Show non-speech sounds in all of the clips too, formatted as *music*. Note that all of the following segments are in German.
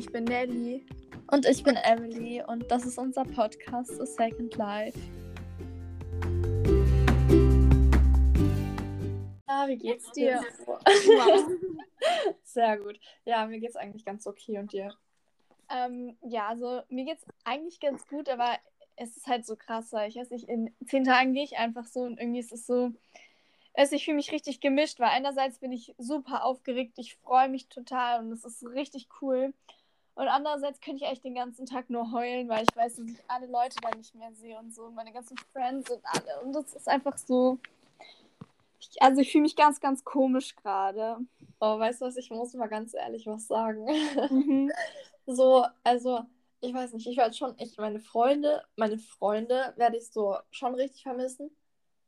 Ich bin Nelly. Und ich bin Emily und das ist unser Podcast The Second Life. Ah, wie geht's dir? *laughs* Sehr gut. Ja, mir geht's eigentlich ganz okay und dir? Ähm, ja, also mir geht's eigentlich ganz gut, aber es ist halt so krass, weil ich weiß nicht, in zehn Tagen gehe ich einfach so und irgendwie ist es so, also ich fühle mich richtig gemischt, weil einerseits bin ich super aufgeregt, ich freue mich total und es ist richtig cool. Und andererseits könnte ich echt den ganzen Tag nur heulen, weil ich weiß, dass ich alle Leute da nicht mehr sehe und so, meine ganzen Friends und alle. Und das ist einfach so. Ich, also ich fühle mich ganz, ganz komisch gerade. Oh, weißt du was, ich muss mal ganz ehrlich was sagen. Mhm. *laughs* so, also, ich weiß nicht, ich werde schon, ich, meine Freunde, meine Freunde werde ich so schon richtig vermissen.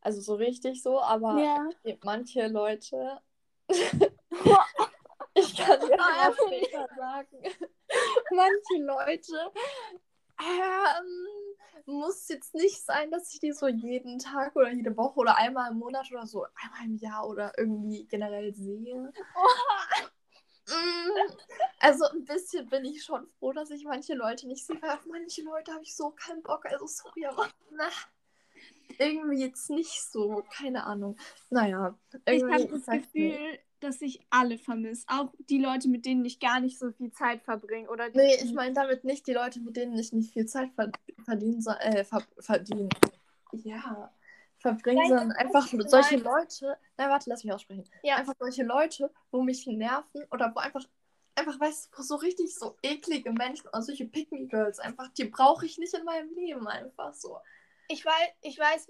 Also so richtig so, aber ja. manche Leute. *laughs* *laughs* ich kann dir das später sagen. *laughs* manche Leute ähm, muss jetzt nicht sein, dass ich die so jeden Tag oder jede Woche oder einmal im Monat oder so, einmal im Jahr oder irgendwie generell sehe. Mm, also ein bisschen bin ich schon froh, dass ich manche Leute nicht sehe, weil auf manche Leute habe ich so keinen Bock. Also sorry, aber na, irgendwie jetzt nicht so, keine Ahnung. Naja, irgendwie ich habe das Gefühl, dass ich alle vermisse. Auch die Leute, mit denen ich gar nicht so viel Zeit verbringe. Oder nee, ich meine damit nicht die Leute, mit denen ich nicht viel Zeit verdienen äh, ver verdienen. Ja. Verbringen, sondern einfach solche Leute. Nein, warte, lass mich aussprechen. Ja. Einfach solche Leute, wo mich nerven oder wo einfach, einfach, weißt du, so richtig so eklige Menschen oder solche Pick Me Girls einfach, die brauche ich nicht in meinem Leben einfach so. Ich weiß, ich weiß,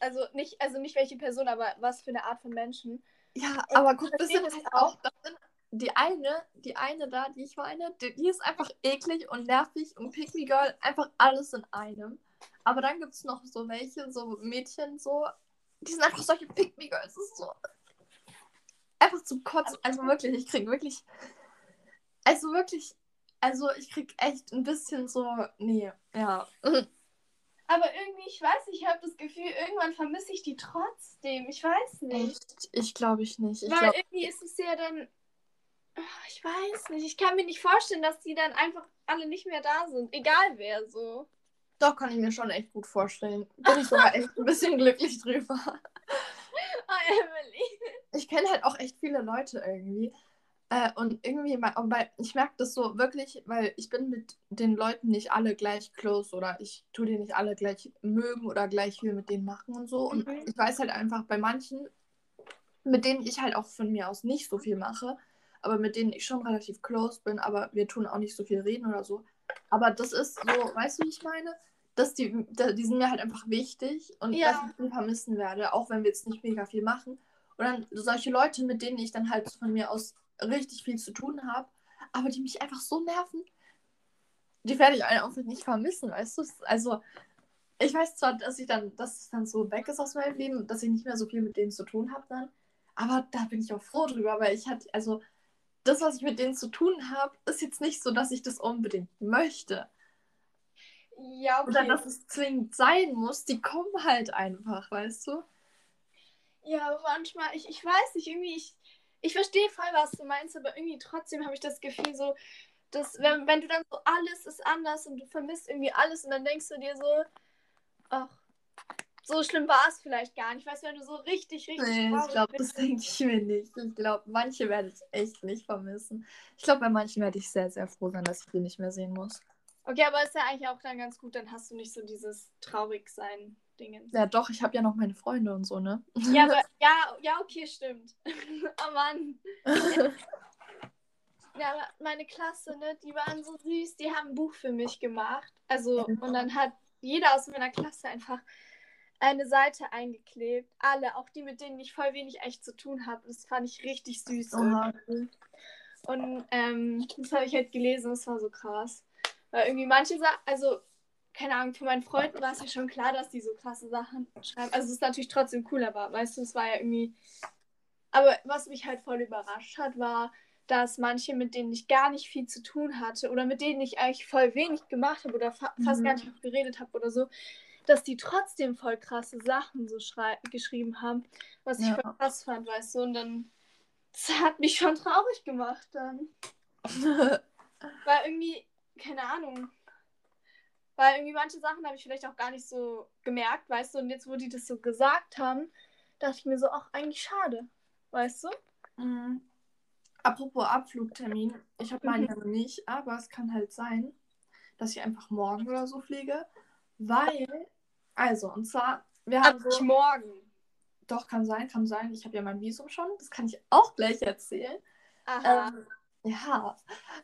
also nicht, also nicht welche Person, aber was für eine Art von Menschen. Ja, aber guck, das sind halt auch, das sind die eine, die eine da, die ich meine, die, die ist einfach eklig und nervig und Pick Me Girl, einfach alles in einem. Aber dann gibt es noch so welche, so Mädchen, so, die sind einfach solche Pick Me Girls. Das ist so. Einfach zum Kotzen. Also wirklich, ich krieg wirklich. Also wirklich. Also ich krieg echt ein bisschen so. Nee, ja. *laughs* Aber irgendwie, ich weiß, ich habe das Gefühl, irgendwann vermisse ich die trotzdem. Ich weiß nicht. Echt? Ich glaube ich nicht. Ich Weil glaub... irgendwie ist es ja dann. Ich weiß nicht. Ich kann mir nicht vorstellen, dass die dann einfach alle nicht mehr da sind. Egal wer so. Doch, kann ich mir schon echt gut vorstellen. Bin ich sogar echt ein bisschen glücklich drüber. *laughs* Oh, Emily. Ich kenne halt auch echt viele Leute irgendwie. Äh, und irgendwie, weil ich merke das so wirklich, weil ich bin mit den Leuten nicht alle gleich close oder ich tue die nicht alle gleich mögen oder gleich viel mit denen machen und so. Und mhm. ich weiß halt einfach bei manchen, mit denen ich halt auch von mir aus nicht so viel mache, aber mit denen ich schon relativ close bin, aber wir tun auch nicht so viel reden oder so. Aber das ist so, weißt du, wie ich meine? Dass die, die sind mir halt einfach wichtig und ja. dass ich die vermissen werde, auch wenn wir jetzt nicht mega viel machen. Und dann solche Leute, mit denen ich dann halt von mir aus richtig viel zu tun habe, aber die mich einfach so nerven, die werde ich einfach nicht vermissen, weißt du? Also, ich weiß zwar, dass ich dann, dass es dann so weg ist aus meinem Leben, dass ich nicht mehr so viel mit denen zu tun habe dann, aber da bin ich auch froh drüber, weil ich hatte, also, das, was ich mit denen zu tun habe, ist jetzt nicht so, dass ich das unbedingt möchte. Ja, okay. Oder dass es zwingend sein muss, die kommen halt einfach, weißt du? Ja, manchmal, ich, ich weiß nicht, irgendwie, ich, ich verstehe voll, was du meinst, aber irgendwie trotzdem habe ich das Gefühl so, dass wenn, wenn du dann so alles ist anders und du vermisst irgendwie alles und dann denkst du dir so, ach, so schlimm war es vielleicht gar nicht. Weißt du, wenn du so richtig, richtig. Nee, ich glaube, das denke ich mir nicht. Ich glaube, manche werde ich echt nicht vermissen. Ich glaube, bei manchen werde ich sehr, sehr froh sein, dass ich die nicht mehr sehen muss. Okay, aber ist ja eigentlich auch dann ganz gut, dann hast du nicht so dieses Traurigsein. Dingen. Ja, doch, ich habe ja noch meine Freunde und so, ne? Ja, aber, *laughs* ja, ja, okay, stimmt. *laughs* oh Mann. ja, aber meine Klasse, ne, die waren so süß, die haben ein Buch für mich gemacht. Also, und dann hat jeder aus meiner Klasse einfach eine Seite eingeklebt. Alle, auch die, mit denen ich voll wenig echt zu tun habe. Das fand ich richtig süß. Und ähm, das habe ich halt gelesen, das war so krass. Weil irgendwie manche Sachen, also keine Ahnung, für meinen Freunden war es ja schon klar, dass die so krasse Sachen schreiben. Also es ist natürlich trotzdem cool, aber weißt du, es war ja irgendwie. Aber was mich halt voll überrascht hat, war, dass manche, mit denen ich gar nicht viel zu tun hatte oder mit denen ich eigentlich voll wenig gemacht habe oder fa mhm. fast gar nicht geredet habe oder so, dass die trotzdem voll krasse Sachen so geschrieben haben, was ich ja. voll krass fand, weißt du, und dann das hat mich schon traurig gemacht dann. *laughs* Weil irgendwie, keine Ahnung. Weil irgendwie manche Sachen habe ich vielleicht auch gar nicht so gemerkt, weißt du? Und jetzt, wo die das so gesagt haben, dachte ich mir so, ach, eigentlich schade. Weißt du? Mhm. Apropos Abflugtermin, ich habe meinen Mhm. ja noch nicht, aber es kann halt sein, dass ich einfach morgen oder so fliege, weil, also, und zwar, wir haben Aber so, morgen. doch, kann sein, kann sein, ich habe ja mein Visum schon, das kann ich auch gleich erzählen. Aha. Ähm, ja,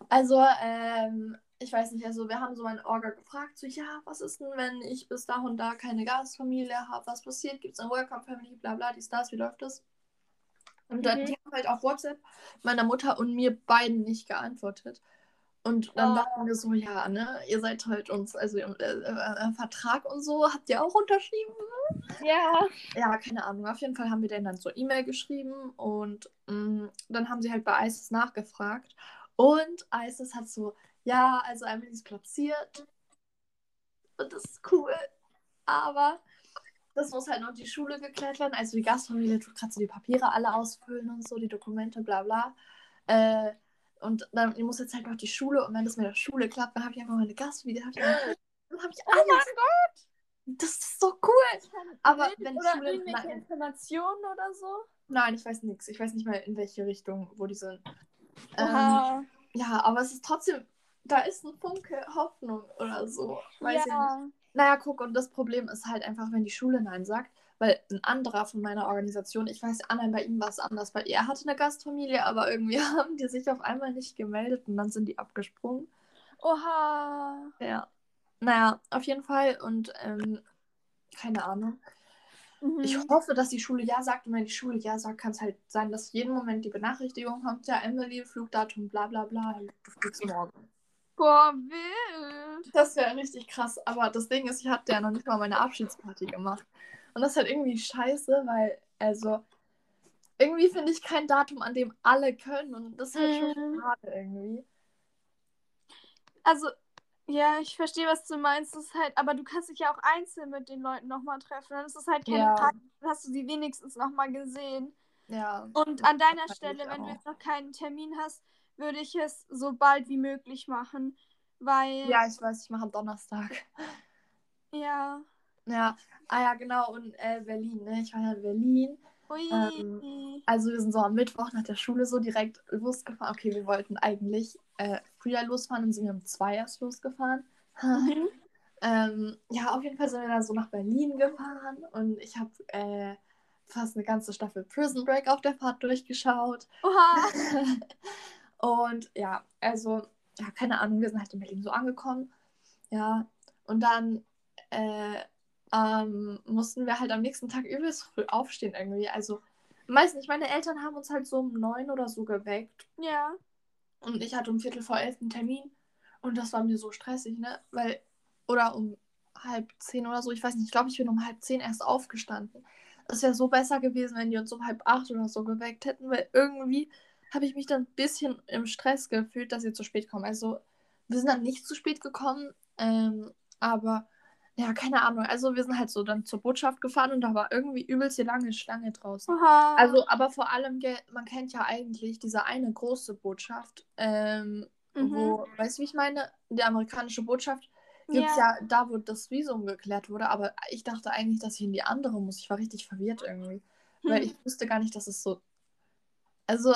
also, ähm, ich weiß nicht, also wir haben so meinen Orga gefragt, so, ja, was ist denn, wenn ich bis da und da keine Gastfamilie habe, was passiert, gibt es eine Welcome Family, bla bla, die Stars, wie läuft das? Und dann, Mhm. die haben halt auf WhatsApp meiner Mutter und mir beiden nicht geantwortet. Und dann Oh. dachten wir so, ja, ne, ihr seid halt uns, also äh, äh, Vertrag und so, habt ihr auch unterschrieben? ja. Ja, keine Ahnung. Auf jeden Fall haben wir denen dann so E-Mail geschrieben und mh, dann haben sie halt bei ISIS nachgefragt. Und ISIS hat so, ja, also Emily ist platziert. Und das ist cool. Aber das muss halt noch die Schule geklärt werden. Also die Gastfamilie tut gerade so die Papiere alle ausfüllen und so, die Dokumente, bla bla. Äh, und dann muss jetzt halt noch die Schule und wenn das mit der Schule klappt, dann habe ich einfach meine Gastfamilie. Dann habe ich, dann hab ich Oh alles. mein Gott. Das ist so cool. Aber wenn die Schule- irgendwelche nein. Informationen oder so? Nein, ich weiß nichts. Ich weiß nicht mal, in welche Richtung, wo die sind. Ähm, ja, aber es ist trotzdem, da ist ein Funke Hoffnung oder so. Weiß ich nicht. ja. Naja, guck, und das Problem ist halt einfach, wenn die Schule Nein sagt, weil ein anderer von meiner Organisation, ich weiß, Anna, bei ihm war es anders, weil er hatte eine Gastfamilie, aber irgendwie *laughs* haben die sich auf einmal nicht gemeldet und dann sind die abgesprungen. Oha. Ja. Naja, auf jeden Fall und ähm, keine Ahnung. Mhm. Ich hoffe, dass die Schule Ja sagt und wenn die Schule Ja sagt, kann es halt sein, dass jeden Moment die Benachrichtigung kommt, ja, Emily, Flugdatum, bla bla bla, du fliegst morgen. Boah, wild. Das wäre richtig krass, aber das Ding ist, ich hatte ja noch nicht mal meine Abschiedsparty gemacht. Und das ist halt irgendwie scheiße, weil, also, irgendwie finde ich kein Datum, an dem alle können und das ist halt schon Mhm. schade irgendwie. Also, ja, ich verstehe, was du meinst. Das ist halt, aber du kannst dich ja auch einzeln mit den Leuten nochmal treffen. Dann ist es halt keine Ja. Party, dann hast du sie wenigstens nochmal gesehen. Ja. Und an deiner Stelle, wenn du jetzt noch keinen Termin hast, würde ich es so bald wie möglich machen. Weil, Ja, ich weiß, ich mache am Donnerstag. ja. Ja, ah ja, genau, und äh, Berlin, ne? Ich war ja in Berlin. Ui. Ähm, Also wir sind so am Mittwoch nach der Schule so direkt losgefahren. Okay, wir wollten eigentlich äh, früher losfahren, dann sind wir um zwei erst losgefahren. Mhm. *laughs* ähm, ja, auf jeden Fall sind wir dann so nach Berlin gefahren und ich habe äh, fast eine ganze Staffel Prison Break auf der Fahrt durchgeschaut. Oha. *laughs* und ja, also, ja, keine Ahnung, wir sind halt in Berlin so angekommen. Ja, und dann äh, ähm, mussten wir halt am nächsten Tag übelst früh aufstehen irgendwie. Also, weiß nicht, meine Eltern haben uns halt so um neun oder so geweckt. Ja. Und ich hatte um Viertel vor elf einen Termin. Und das war mir so stressig, ne? Weil, oder um halb zehn oder so, ich weiß nicht, ich glaube, ich bin um halb zehn erst aufgestanden. Es wäre so besser gewesen, wenn die uns um halb acht oder so geweckt hätten, weil irgendwie habe ich mich dann ein bisschen im Stress gefühlt, dass sie zu spät kommen. Also, wir sind dann nicht zu spät gekommen, ähm, aber ja, keine Ahnung. Also, wir sind halt so dann zur Botschaft gefahren und da war irgendwie übelst die lange Schlange draußen. Oha. Also, aber vor allem, man kennt ja eigentlich diese eine große Botschaft, ähm, Mhm. wo, weißt du, wie ich meine? Die amerikanische Botschaft gibt es Ja. ja. da, wo das Visum geklärt wurde, aber ich dachte eigentlich, dass ich in die andere muss. Ich war richtig verwirrt irgendwie. Weil Hm. ich wusste gar nicht, dass es so. Also,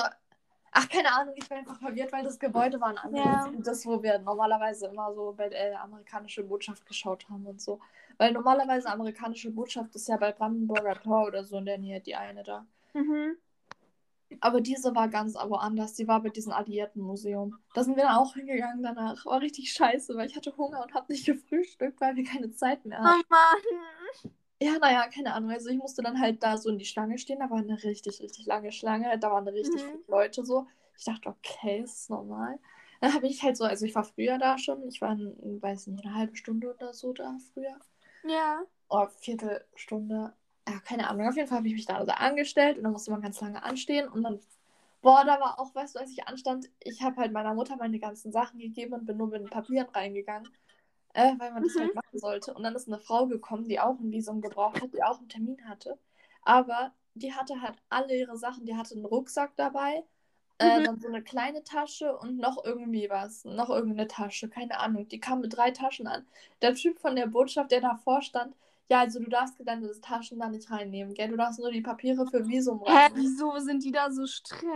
ach, keine Ahnung, ich war einfach verwirrt, weil das Gebäude war ein anderes. Ja. Das, wo wir normalerweise immer so bei der amerikanischen Botschaft geschaut haben und so. Weil normalerweise amerikanische Botschaft ist ja bei Brandenburger Tor oder so in der Nähe, die eine da. Mhm. Aber diese war ganz woanders. Die war bei diesem Alliiertenmuseum. Da sind wir dann auch hingegangen danach. War richtig scheiße, weil ich hatte Hunger und habe nicht *laughs* gefrühstückt, weil wir keine Zeit mehr hatten. Oh Mann. Ja, naja, keine Ahnung. Also ich musste dann halt da so in die Schlange stehen. Da war eine richtig, richtig lange Schlange. Da waren richtig Mhm. viele Leute so. Ich dachte, okay, ist normal. Dann habe ich halt so, also ich war früher da schon. Ich war, weiß nicht, eine halbe Stunde oder so da früher. Ja. Oh, Viertelstunde. Ja, keine Ahnung. Auf jeden Fall habe ich mich da so angestellt und dann musste man ganz lange anstehen. Und dann, boah, da war auch, weißt du, als ich anstand, ich habe halt meiner Mutter meine ganzen Sachen gegeben und bin nur mit den Papieren reingegangen, äh, weil man das Mhm. halt machen sollte. Und dann ist eine Frau gekommen, die auch ein Visum gebraucht hat, die auch einen Termin hatte. Aber die hatte halt alle ihre Sachen. Die hatte einen Rucksack dabei, Äh, Mhm. dann so eine kleine Tasche und noch irgendwie was. Noch irgendeine Tasche, keine Ahnung. Die kam mit drei Taschen an. Der Typ von der Botschaft, der davor stand, ja, also du darfst deine Taschen da nicht reinnehmen, gell? Du darfst nur die Papiere für Visum Hä, rein. wieso sind die da so streng?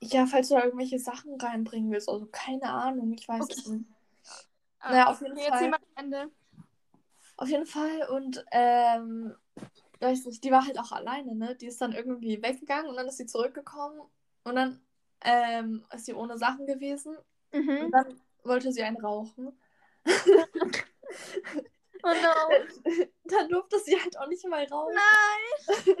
Ja, falls du da irgendwelche Sachen reinbringen willst. Also keine Ahnung, ich weiß Okay. es nicht. Ah, Naja, auf jeden erzähl Fall. am Ende. Auf jeden Fall. Und ähm, weiß nicht, die war halt auch alleine, ne? Die ist dann irgendwie weggegangen und dann ist sie zurückgekommen und dann ähm, ist sie ohne Sachen gewesen Mhm. und dann wollte sie einen rauchen. *laughs* Oh no. dann durfte sie halt auch nicht mal rauchen. Nein,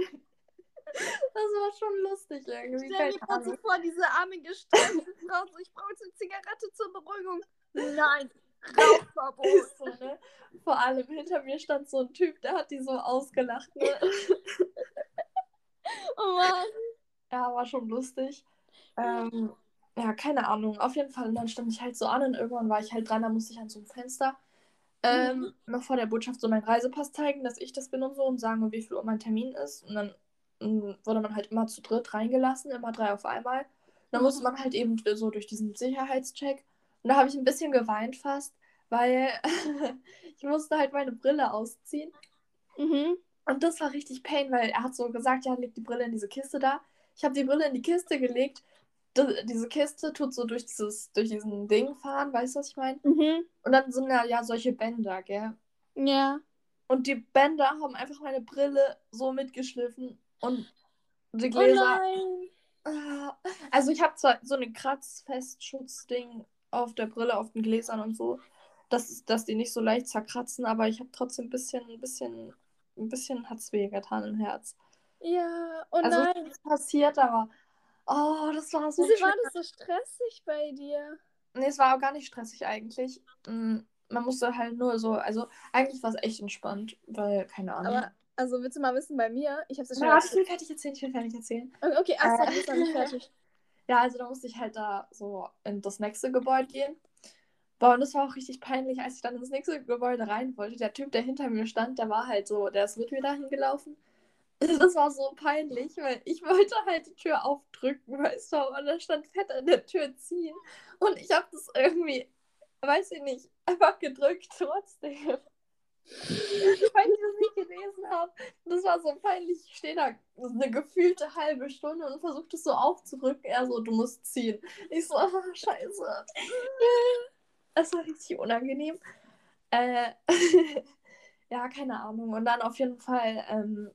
Das war schon lustig irgendwie. stell kurz so vor, diese arme gestresste Frau, ich brauche eine Zigarette zur Beruhigung. Nein, Rauchverbot. *laughs* So, ne? Vor allem hinter mir stand so ein Typ, der hat die so ausgelacht. Ne? *laughs* Oh Mann. Ja, war schon lustig. Ähm, ja, keine Ahnung. Auf jeden Fall. Und dann stand ich halt so an und irgendwann war ich halt dran, da musste ich an so einem Fenster ähm, noch vor der Botschaft so meinen Reisepass zeigen, dass ich das bin und so und sagen, wie viel Uhr mein Termin ist. Und dann ähm, wurde man halt immer zu dritt reingelassen, immer drei auf einmal. Und dann Mhm. musste man halt eben so durch diesen Sicherheitscheck. Und da habe ich ein bisschen geweint fast, weil *laughs* ich musste halt meine Brille ausziehen. Mhm. Und das war richtig Pain, weil er hat so gesagt, ja, leg die Brille in diese Kiste da. Ich habe die Brille in die Kiste gelegt. D diese Kiste tut so durch dieses, durch diesen Ding fahren, weißt du, was ich meine? Mhm. Und dann sind da ja solche Bänder, gell? Ja. Und die Bänder haben einfach meine Brille so mitgeschliffen und die Oh Gläser. nein. Ah, also ich habe zwar so eine Kratzfestschutzding auf der Brille, auf den Gläsern und so, dass, dass die nicht so leicht zerkratzen, aber ich habe trotzdem ein bisschen, ein bisschen, ein bisschen hat's weh getan im Herz. Ja, oh Also nein. nichts passiert, aber oh, das war so Wieso war das so stressig bei dir? Nee, es war auch gar nicht stressig eigentlich. Mm, Man musste halt nur so, also eigentlich war es echt entspannt, weil, keine Ahnung. Aber, also willst du mal wissen, bei mir, ich hab's ja schon warte, ich will fertig erzählen, ich will fertig erzählen. Okay, okay, achso, Äh. du bist noch nicht *laughs* fertig. Ja, also da musste ich halt da so in das nächste Gebäude gehen. Boah, und das war auch richtig peinlich, als ich dann ins nächste Gebäude rein wollte. Der Typ, der hinter mir stand, der war halt so, der ist mit mir dahin gelaufen. *laughs* Das war so peinlich, weil ich wollte halt die Tür aufdrücken, weißt du, und da stand fett an der Tür ziehen. Und ich habe das irgendwie, weiß ich nicht, einfach gedrückt trotzdem. *laughs* Weil ich das nicht gelesen habe. Das war so peinlich. Ich stehe da eine gefühlte halbe Stunde und versuche das so aufzurücken. Er so, du musst ziehen. Ich so, ah, scheiße. *laughs* Es war richtig unangenehm. Äh, *laughs* ja, keine Ahnung. Und dann auf jeden Fall, ähm,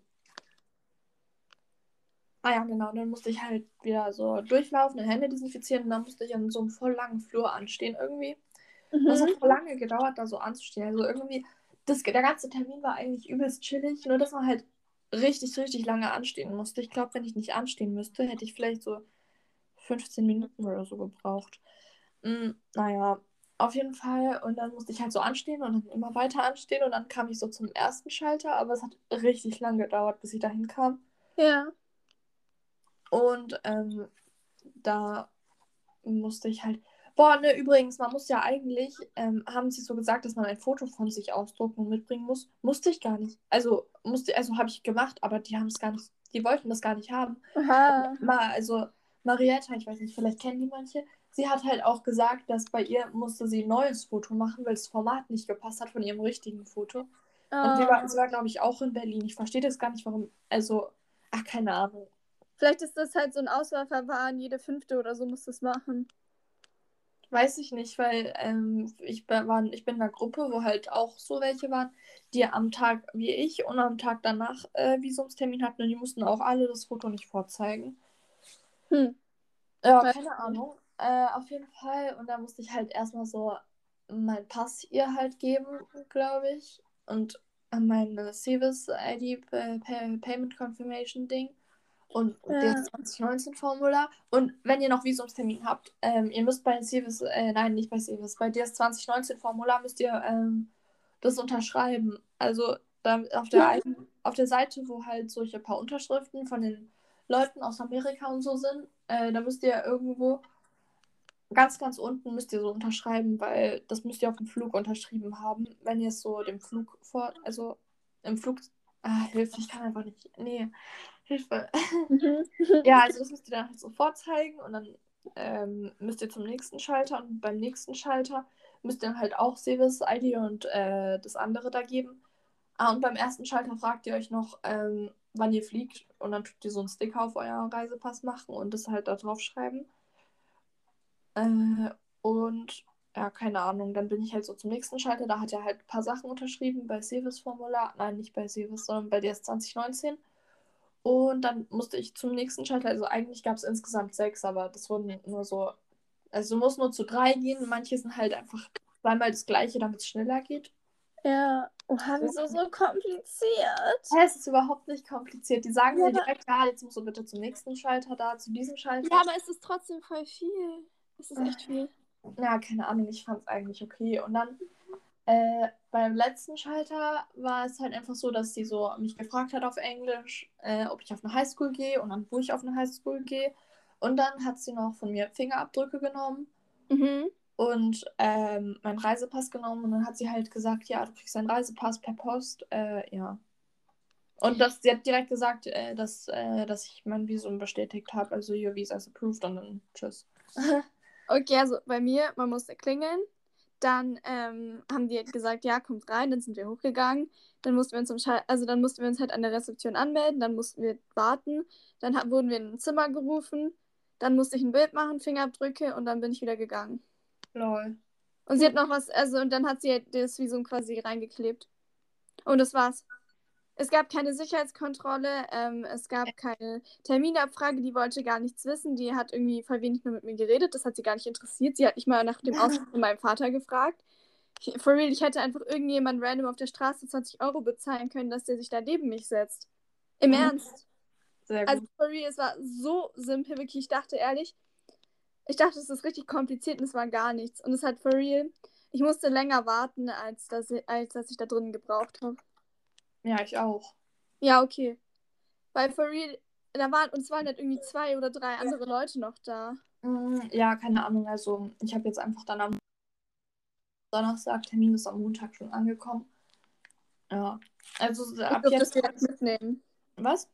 ah ja, genau, dann musste ich halt wieder so durchlaufen, Hände desinfizieren und dann musste ich an so einem voll langen Flur anstehen irgendwie. Das hat Mhm. voll lange gedauert, da so anzustehen. Also irgendwie, das, der ganze Termin war eigentlich übelst chillig, nur dass man halt richtig, richtig lange anstehen musste. Ich glaube, wenn ich nicht anstehen müsste, hätte ich vielleicht so 15 Minuten oder so gebraucht. Mm, naja, auf jeden Fall. Und dann musste ich halt so anstehen und dann immer weiter anstehen. Und dann kam ich so zum ersten Schalter, aber es hat richtig lang gedauert, bis ich dahin kam. Ja. Und ähm, da musste ich halt. Boah, ne, übrigens, man muss ja eigentlich, ähm, haben sie so gesagt, dass man ein Foto von sich ausdrucken und mitbringen muss. Musste ich gar nicht. Also, musste, also habe ich gemacht, aber die haben es gar nicht, die wollten das gar nicht haben. Aha. Mal, also, Marietta, ich weiß nicht, vielleicht kennen die manche, sie hat halt auch gesagt, dass bei ihr musste sie ein neues Foto machen, weil das Format nicht gepasst hat von ihrem richtigen Foto. Und die Ah. war, sie war, glaube ich, auch in Berlin. Ich verstehe das gar nicht, warum. Also, ach, keine Ahnung. Vielleicht ist das halt so ein Auswahlverfahren, jede fünfte oder so muss das machen. Weiß ich nicht, weil ähm, ich, bin- war, ich bin in einer Gruppe, wo halt auch so welche waren, die am Tag wie ich und am Tag danach äh, Visumstermin hatten und die mussten auch alle das Foto nicht vorzeigen. Hm. Ja, Weiß keine Ahnung. Äh, auf jeden Fall. Und da musste ich halt erstmal so meinen Pass ihr halt geben, glaube ich. Und meine Civis-ID äh, Pay Payment Confirmation Ding. Und Ja. das 2019-Formular. Und wenn ihr noch Visumstermin habt, ähm, ihr müsst bei Civis, äh, nein, nicht bei Civis, bei das 2019-Formular müsst ihr ähm, das unterschreiben. Also da auf der, einen, auf der Seite, wo halt solche paar Unterschriften von den Leuten aus Amerika und so sind, äh, da müsst ihr irgendwo ganz, ganz unten müsst ihr so unterschreiben, weil das müsst ihr auf dem Flug unterschrieben haben, wenn ihr es so dem Flug vor, also im Flug, ah, Hilfe, ich kann einfach nicht, nee, Hilfe. Mhm. *laughs* ja, also *laughs* das müsst ihr dann halt so vorzeigen und dann ähm, müsst ihr zum nächsten Schalter und beim nächsten Schalter müsst ihr dann halt auch Sevis ID und äh, das andere da geben. Ah, und beim ersten Schalter fragt ihr euch noch, ähm, wann ihr fliegt und dann tut ihr so einen Sticker auf euren Reisepass machen und das halt da drauf schreiben. Äh, und ja, keine Ahnung, dann bin ich halt so zum nächsten Schalter, da hat er halt ein paar Sachen unterschrieben bei Sevis Formular, nein, nicht bei Sevis, sondern bei DS 2019. Und dann musste ich zum nächsten Schalter, also eigentlich gab es insgesamt sechs, aber das wurden nur so, also du musst nur zu drei gehen, manche sind halt einfach zweimal das gleiche, damit es schneller geht. Ja, oha, wieso so kompliziert? Ja, es ist überhaupt nicht kompliziert. Die sagen ja, dir direkt, ja, jetzt musst du bitte zum nächsten Schalter da, zu diesem Schalter. Ja, aber es ist trotzdem voll viel. Es ist echt viel. Ja, keine Ahnung, ich fand es eigentlich okay. Und dann äh, beim letzten Schalter war es halt einfach so, dass sie so mich gefragt hat auf Englisch, äh, ob ich auf eine Highschool gehe und dann wo ich auf eine Highschool gehe. Und dann hat sie noch von mir Fingerabdrücke genommen. Mhm und ähm, meinen Reisepass genommen und dann hat sie halt gesagt, ja, du kriegst deinen Reisepass per Post, äh, ja. Und das, sie hat direkt gesagt, äh, dass, äh, dass ich mein Visum bestätigt habe, also your visa is approved und dann tschüss. *laughs* okay, also bei mir, man musste klingeln, dann ähm, haben die halt gesagt, ja, kommt rein, dann sind wir hochgegangen, dann mussten wir uns im Schall also dann mussten wir uns halt an der Rezeption anmelden, dann mussten wir warten, dann wurden wir in ein Zimmer gerufen, dann musste ich ein Bild machen, Fingerabdrücke und dann bin ich wieder gegangen. Lol. Und sie hat noch was, also und dann hat sie halt das Visum quasi reingeklebt. Und das war's. Es gab keine Sicherheitskontrolle, ähm, es gab keine Terminabfrage, die wollte gar nichts wissen, die hat irgendwie voll wenig nur mit mir geredet, das hat sie gar nicht interessiert. Sie hat nicht mal nach dem Ausflug von meinem Vater gefragt. Ich, for real, ich hätte einfach irgendjemand random auf der Straße 20 Euro bezahlen können, dass der sich da neben mich setzt. Im mhm. Ernst. Sehr also gut. Also for real, es war so simpel, wirklich. Ich dachte ehrlich, ich dachte, es ist richtig kompliziert und es war gar nichts. Und es hat for real. Ich musste länger warten, als dass, ich, als dass ich da drin gebraucht habe. Ja, ich auch. Ja, okay. Weil for real, da waren, und es waren halt irgendwie zwei oder drei andere Leute noch da. Mm, ja, keine Ahnung. Also, ich habe jetzt einfach dann am Donnerstag, Termin ist am Montag schon angekommen. Ja. Also, ich ab jetzt. Das direkt mitnehmen. Was?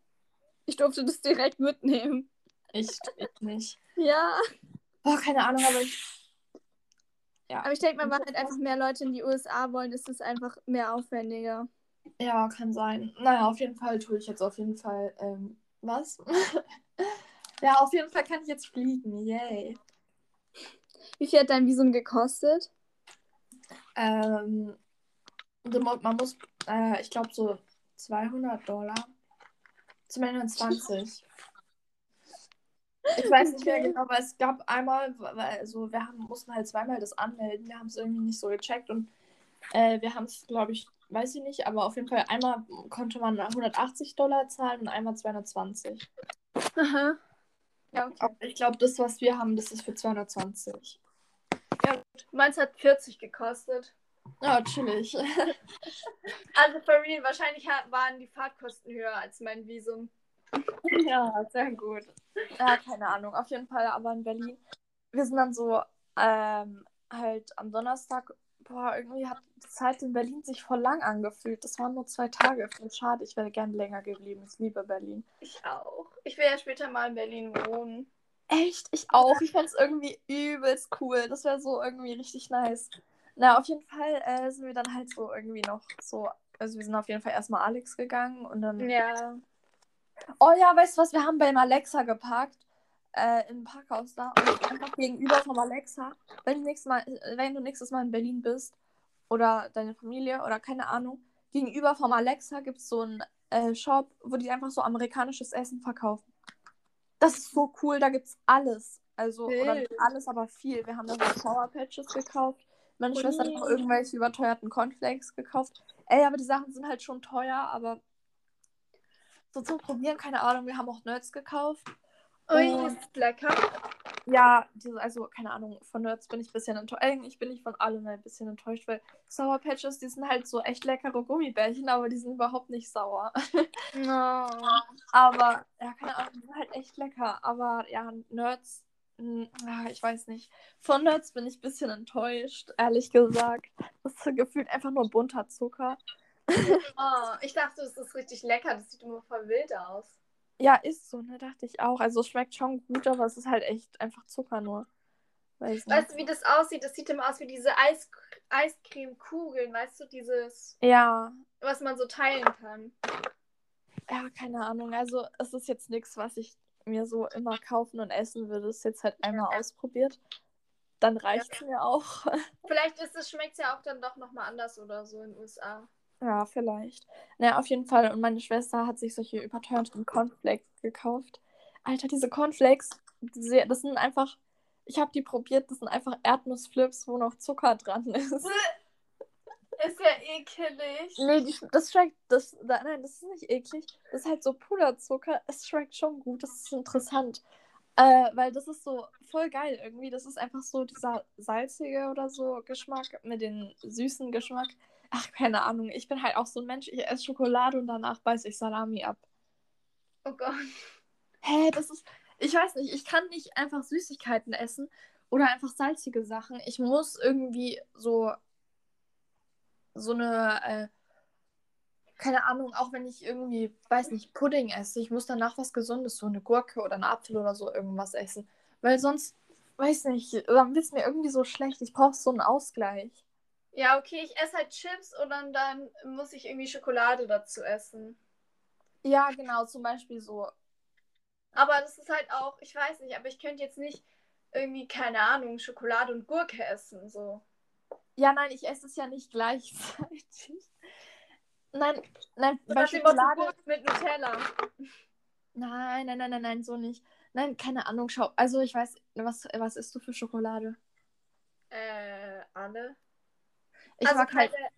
Ich durfte das direkt mitnehmen. Ich, ich nicht. Ja. Boah, keine Ahnung, aber ich. Ja. Aber ich denke mal, weil halt einfach mehr Leute in die USA wollen, ist es einfach mehr aufwendiger. Ja, kann sein. Naja, auf jeden Fall tue ich jetzt auf jeden Fall. Ähm, was? *laughs* ja, auf jeden Fall kann ich jetzt fliegen. Yay. Wie viel hat dein Visum gekostet? Ähm, man muss, äh, ich glaube, so 200 Dollar. 220. Ich weiß nicht mehr genau, aber es gab einmal, also wir haben, mussten halt zweimal das anmelden. Wir haben es irgendwie nicht so gecheckt und äh, wir haben es, glaube ich, weiß ich nicht, aber auf jeden Fall einmal konnte man 180 Dollar zahlen und einmal 220. Aha. Ja, okay. Aber ich glaube, das, was wir haben, das ist für 220. Ja, gut. Meins hat 40 gekostet. Ja, chillig. *laughs* also für real, wahrscheinlich waren die Fahrtkosten höher als mein Visum. Ja, sehr gut. Ja, keine Ahnung. Auf jeden Fall, aber in Berlin. Wir sind dann so ähm, halt am Donnerstag. Boah, irgendwie hat die Zeit in Berlin sich voll lang angefühlt. Das waren nur zwei Tage. Voll schade. Ich wäre gern länger geblieben. Ich liebe Berlin. Ich auch. Ich will ja später mal in Berlin wohnen. Echt? Ich auch. Ich fände es irgendwie übelst cool. Das wäre so irgendwie richtig nice. Na, auf jeden Fall äh, sind wir dann halt so irgendwie noch so. Also, wir sind auf jeden Fall erstmal Alex gegangen und dann. Ja. Oh ja, weißt du was? Wir haben beim Alexa geparkt. Äh, im Parkhaus da. Und einfach gegenüber vom Alexa. Wenn du, nächstes Mal, wenn du nächstes Mal in Berlin bist. Oder deine Familie oder keine Ahnung. Gegenüber vom Alexa gibt es so einen äh, Shop, wo die einfach so amerikanisches Essen verkaufen. Das ist so cool. Da gibt es alles. Also, Wild. oder nicht alles, aber viel. Wir haben da so Sour Patches gekauft. Meine Schwester hat noch irgendwelche überteuerten Cornflakes gekauft. Ey, aber die Sachen sind halt schon teuer, aber so zum Probieren, keine Ahnung. Wir haben auch Nerds gekauft. Ui, ist lecker. Ja, diese, also keine Ahnung, von Nerds bin ich ein bisschen enttäuscht. Eigentlich bin ich von allem ein bisschen enttäuscht, weil Sour Patches, die sind halt so echt leckere Gummibärchen, aber die sind überhaupt nicht sauer. *laughs* No. aber, ja, keine Ahnung, die sind halt echt lecker. Aber ja, Nerds, mh, hm, ich weiß nicht. Von Nerds bin ich ein bisschen enttäuscht, ehrlich gesagt. Das ist gefühlt einfach nur bunter Zucker. oh, ich dachte, das ist richtig lecker. Das sieht immer voll wild aus. Ja, ist so, ne? Dachte ich auch. Also es schmeckt schon gut, aber es ist halt echt einfach Zucker nur. Weiß weißt du, wie das aussieht? Das sieht immer aus wie diese Eis Eiscremekugeln, weißt du, dieses. Ja. Was man so teilen kann. Ja, keine Ahnung. Also es ist jetzt nichts, was ich mir so immer kaufen und essen würde. Es ist jetzt halt einmal ausprobiert. Dann reicht es ja. mir auch. *laughs* Vielleicht ist es, schmeckt es ja auch dann doch nochmal anders oder so in den USA. Ja, vielleicht. Naja, auf jeden Fall. Und meine Schwester hat sich solche überteuerten Cornflakes gekauft. Alter, diese Cornflakes, das sind einfach. Ich habe die probiert, das sind einfach Erdnussflips, wo noch Zucker dran ist. *laughs* Ist ja ekelig. Nee, die, das schmeckt. Das, nein, das ist nicht eklig. Das ist halt so Puderzucker. Es schmeckt schon gut. Das ist interessant. Äh, weil das ist so voll geil irgendwie. Das ist einfach so dieser salzige oder so Geschmack mit dem süßen Geschmack. Ach, keine Ahnung. Ich bin halt auch so ein Mensch. Ich esse Schokolade und danach beiße ich Salami ab. Oh Gott. Hä, das ist. Ich weiß nicht, ich kann nicht einfach Süßigkeiten essen oder einfach salzige Sachen. Ich muss irgendwie so. So eine. Äh, keine Ahnung, auch wenn ich irgendwie, weiß nicht, Pudding esse, ich muss danach was Gesundes, so eine Gurke oder einen Apfel oder so irgendwas essen. Weil sonst, weiß nicht, dann wird es mir irgendwie so schlecht. Ich brauche so einen Ausgleich. Ja, okay, ich esse halt Chips und dann, dann muss ich irgendwie Schokolade dazu essen. Ja, genau, zum Beispiel so. Aber das ist halt auch, ich weiß nicht, aber ich könnte jetzt nicht irgendwie, keine Ahnung, Schokolade und Gurke essen, so. Ja, nein, ich esse es ja nicht gleichzeitig. *laughs* Nein, nein, bei Schokolade mit Nutella. Nein, nein, nein, nein, nein, so nicht. Nein, keine Ahnung, schau. Also ich weiß, was, was isst du für Schokolade? Äh, alle. Ich also mag keine, halt...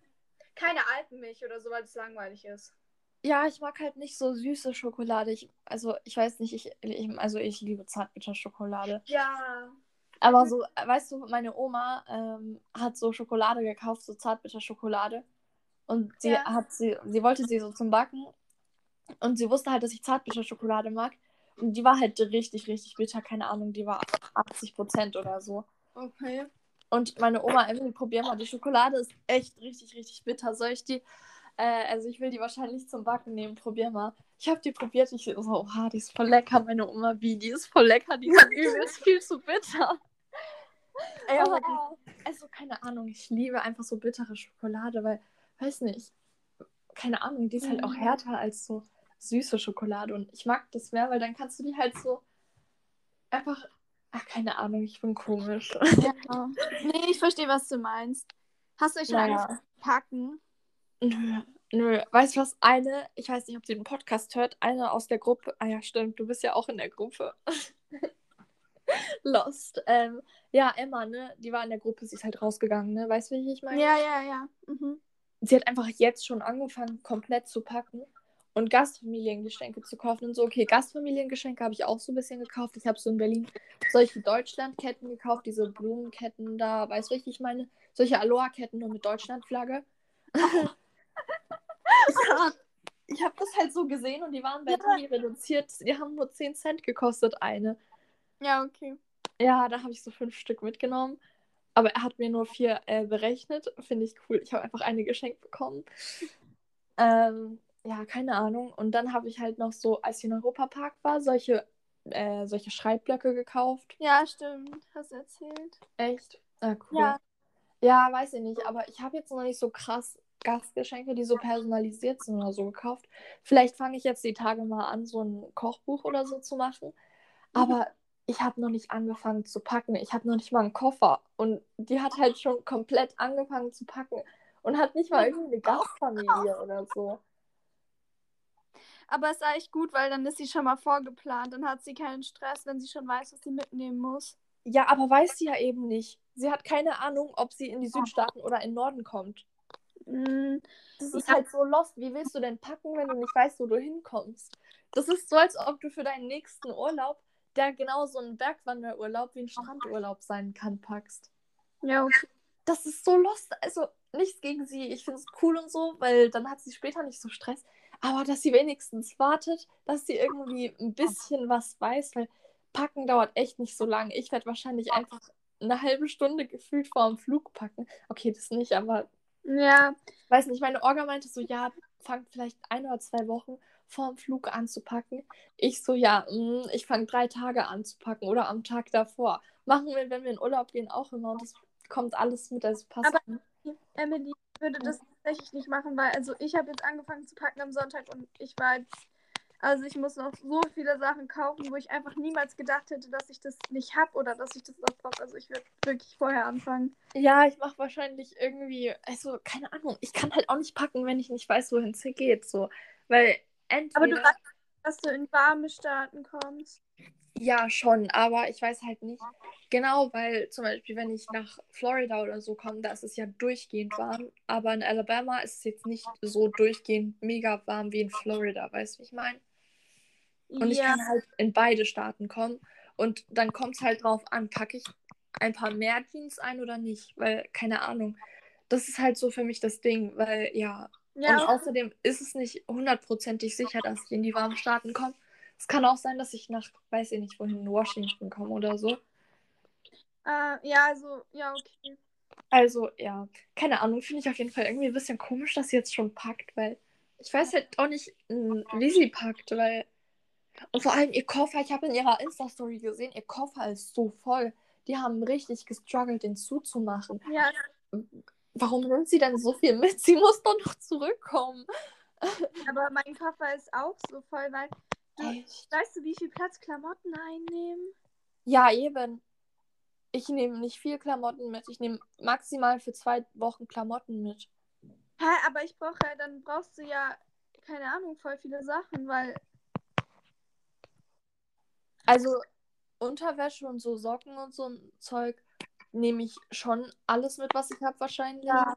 keine Alpenmilch oder so, weil es langweilig ist. Ja, ich mag halt nicht so süße Schokolade. Ich, also ich weiß nicht, ich, ich also ich liebe Zartbitterschokolade. Ja. Aber so, weißt du, meine Oma ähm, hat so Schokolade gekauft, so Zartbitterschokolade. Und sie ja. hat sie, sie wollte sie so zum Backen. Und sie wusste halt, dass ich Zartbitterschokolade mag. Und die war halt richtig, richtig bitter. Keine Ahnung, die war 80% oder so. Okay. Und meine Oma, Emily, probier mal. Die Schokolade ist echt richtig, richtig bitter. Soll ich die. Äh, also, ich will die wahrscheinlich zum Backen nehmen. Probier mal. Ich habe die probiert. Ich so, oha, die ist voll lecker. Meine Oma, wie? Die ist voll lecker. Die ist *laughs* übelst viel zu bitter. Ey, aber die, also, keine Ahnung. Ich liebe einfach so bittere Schokolade, weil weiß nicht, keine Ahnung, die ist halt auch mhm. härter als so süße Schokolade und ich mag das mehr, weil dann kannst du die halt so einfach, ach, keine Ahnung, ich bin komisch. Ja. *laughs* nee, ich verstehe, was du meinst. Hast du euch schon naja. packen? Nö, nö. Weißt du was? Eine, ich weiß nicht, ob sie den Podcast hört, eine aus der Gruppe, ah ja, stimmt, du bist ja auch in der Gruppe. *laughs* Lost. Ähm, ja, Emma, ne? Die war in der Gruppe, sie ist halt rausgegangen, ne? Weißt du, wie ich meine? Ja, ja, ja. Mhm sie hat einfach jetzt schon angefangen, komplett zu packen und Gastfamiliengeschenke zu kaufen und so. Okay, Gastfamiliengeschenke habe ich auch so ein bisschen gekauft. Ich habe so in Berlin solche Deutschlandketten gekauft, diese Blumenketten da, weißt du, was ich meine? Solche Aloha-Ketten nur mit Deutschlandflagge. *laughs* ich habe das halt so gesehen und die waren bei ja. reduziert. Die haben nur 10 Cent gekostet, eine. Ja, okay. Ja, da habe ich so fünf Stück mitgenommen. Aber er hat mir nur vier äh, berechnet. Finde ich cool. Ich habe einfach eine geschenkt bekommen. ähm, ja, keine Ahnung. Und dann habe ich halt noch so, als ich in Europapark war, solche, äh, solche Schreibblöcke gekauft. Ja, stimmt. Hast du erzählt. Echt? Ah, cool. Ja. Ja, weiß ich nicht. Aber ich habe jetzt noch nicht so krass Gastgeschenke, die so personalisiert sind oder so gekauft. Vielleicht fange ich jetzt die Tage mal an, so ein Kochbuch oder so zu machen. Aber ich habe noch nicht angefangen zu packen. Ich habe noch nicht mal einen Koffer. Und die hat halt schon komplett angefangen zu packen und hat nicht mal irgendwie eine Gastfamilie oder so. Aber es ist eigentlich gut, weil dann ist sie schon mal vorgeplant. Dann hat sie keinen Stress, wenn sie schon weiß, was sie mitnehmen muss. Ja, aber weiß sie ja eben nicht. Sie hat keine Ahnung, ob sie in die Südstaaten oder in den Norden kommt. Mm, das ist halt so lost. Wie willst du denn packen, wenn du nicht weißt, wo du hinkommst? Das ist so, als ob du für deinen nächsten Urlaub der genau so ein Bergwanderurlaub wie ein Strandurlaub sein kann, packst. Ja, okay. Das ist so lost. Also nichts gegen sie. Ich finde es cool und so, weil dann hat sie später nicht so Stress. Aber dass sie wenigstens wartet, dass sie irgendwie ein bisschen was weiß, weil packen dauert echt nicht so lange. Ich werde wahrscheinlich einfach eine halbe Stunde gefühlt vor dem Flug packen. Okay, das nicht, aber. Ja. Weiß nicht, meine Orga meinte so, ja, fangt vielleicht ein oder zwei Wochen vorm Flug anzupacken. Ich so, ja, mh, mm, ich fange drei Tage anzupacken oder am Tag davor. Machen wir, wenn wir in Urlaub gehen, auch immer und das kommt alles mit, also passt. Aber Emily würde das tatsächlich nicht machen, weil also ich habe jetzt angefangen zu packen am Sonntag und ich war jetzt also ich muss noch so viele Sachen kaufen, wo ich einfach niemals gedacht hätte, dass ich das nicht habe oder dass ich das noch brauche. Also ich werde wirklich vorher anfangen. Ja, ich mache wahrscheinlich irgendwie, also keine Ahnung, ich kann halt auch nicht packen, wenn ich nicht weiß, wohin es geht. So. Weil entweder... Aber du weißt, dass du in warme Staaten kommst. Ja, schon, aber ich weiß halt nicht genau, weil zum Beispiel, wenn ich nach Florida oder so komme, da ist es ja durchgehend warm, aber in Alabama ist es jetzt nicht so durchgehend mega warm wie in Florida, weißt du, wie ich meine? Und ich kann halt in beide Staaten kommen und dann kommt es halt drauf an, packe ich ein paar mehr Jeans ein oder nicht, weil, keine Ahnung, das ist halt so für mich das Ding, weil, ja, ja und außerdem ist es nicht hundertprozentig sicher, dass ich in die warmen Staaten komme es kann auch sein, dass ich nach, weiß ich nicht, wohin, Washington komme oder so. Äh, ja, also, ja, okay. Also, ja, keine Ahnung, finde ich auf jeden Fall irgendwie ein bisschen komisch, dass sie jetzt schon packt, weil ich weiß halt auch nicht, wie sie packt, weil. Und vor allem ihr Koffer, ich habe in ihrer Insta-Story gesehen, ihr Koffer ist so voll. Die haben richtig gestruggelt, den zuzumachen. Ja. Warum nimmt sie denn so viel mit? Sie muss doch noch zurückkommen. Aber mein Koffer ist auch so voll, weil Echt? Weißt du, wie viel Platz Klamotten einnehmen? Ja, eben. Ich nehme nicht viel Klamotten mit. Ich nehme maximal für zwei Wochen Klamotten mit. Hä, aber ich brauche, dann brauchst du ja, keine Ahnung, voll viele Sachen, weil. Also, Unterwäsche und so Socken und so ein Zeug nehme ich schon alles mit, was ich habe, wahrscheinlich. Ja.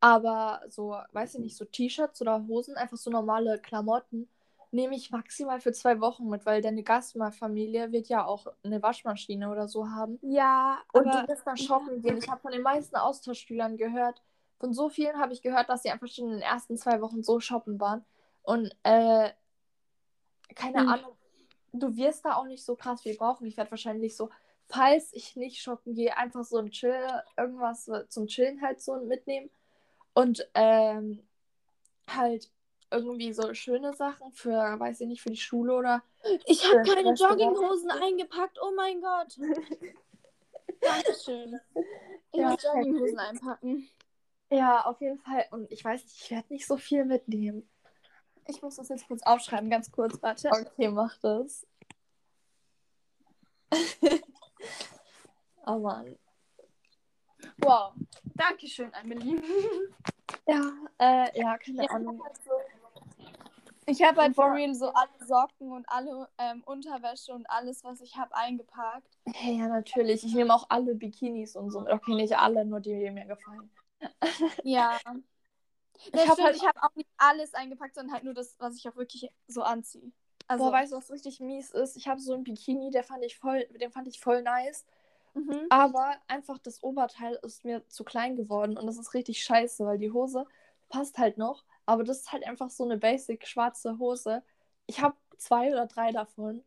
Aber so, weiß ich nicht, so T-Shirts oder Hosen, einfach so normale Klamotten nehme ich maximal für zwei Wochen mit, weil deine Gastmahlfamilie wird ja auch eine Waschmaschine oder so haben. Ja. Und aber... du wirst dann shoppen gehen. Ich habe von den meisten Austauschschülern gehört, von so vielen habe ich gehört, dass sie einfach schon in den ersten zwei Wochen so shoppen waren. Und äh, keine hm. Ahnung, du wirst da auch nicht so krass viel brauchen. Ich werde wahrscheinlich so, falls ich nicht shoppen gehe, einfach so ein Chill, irgendwas zum Chillen halt so mitnehmen. Und ähm, halt irgendwie so schöne Sachen für, weiß ich nicht, für die Schule oder. Ich habe keine Jogginghosen eingepackt, oh mein Gott. *laughs* Dankeschön. Ich ja, muss Jogginghosen einpacken. Ja, auf jeden Fall. Und ich weiß nicht, ich werde nicht so viel mitnehmen. Ich muss das jetzt kurz aufschreiben, ganz kurz, warte. Okay, mach das. *laughs* oh Mann. Wow. Dankeschön, Amelie. *laughs* ja, äh, ja, keine Ahnung. Ich habe halt for real so alle Socken und alle ähm, Unterwäsche und alles, was ich habe, eingepackt. Hey, ja, natürlich. Ich nehme auch alle Bikinis und so. Okay, nicht alle, nur die, die mir gefallen. *laughs* ja. Ich habe halt... hab auch nicht alles eingepackt, sondern halt nur das, was ich auch wirklich so anziehe. Also, Boah, weißt du, was richtig mies ist? Ich habe so einen Bikini, der fand ich voll, den fand ich voll nice. Mhm. Aber einfach das Oberteil ist mir zu klein geworden und das ist richtig scheiße, weil die Hose passt halt noch. Aber das ist halt einfach so eine basic schwarze Hose. Ich habe zwei oder drei davon.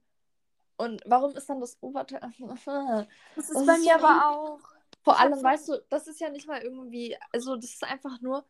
Und warum ist dann das Oberteil. *laughs* Das ist das bei ist mir aber auch. Vor allem, weißt du, das ist ja nicht mal irgendwie. Also, das ist einfach nur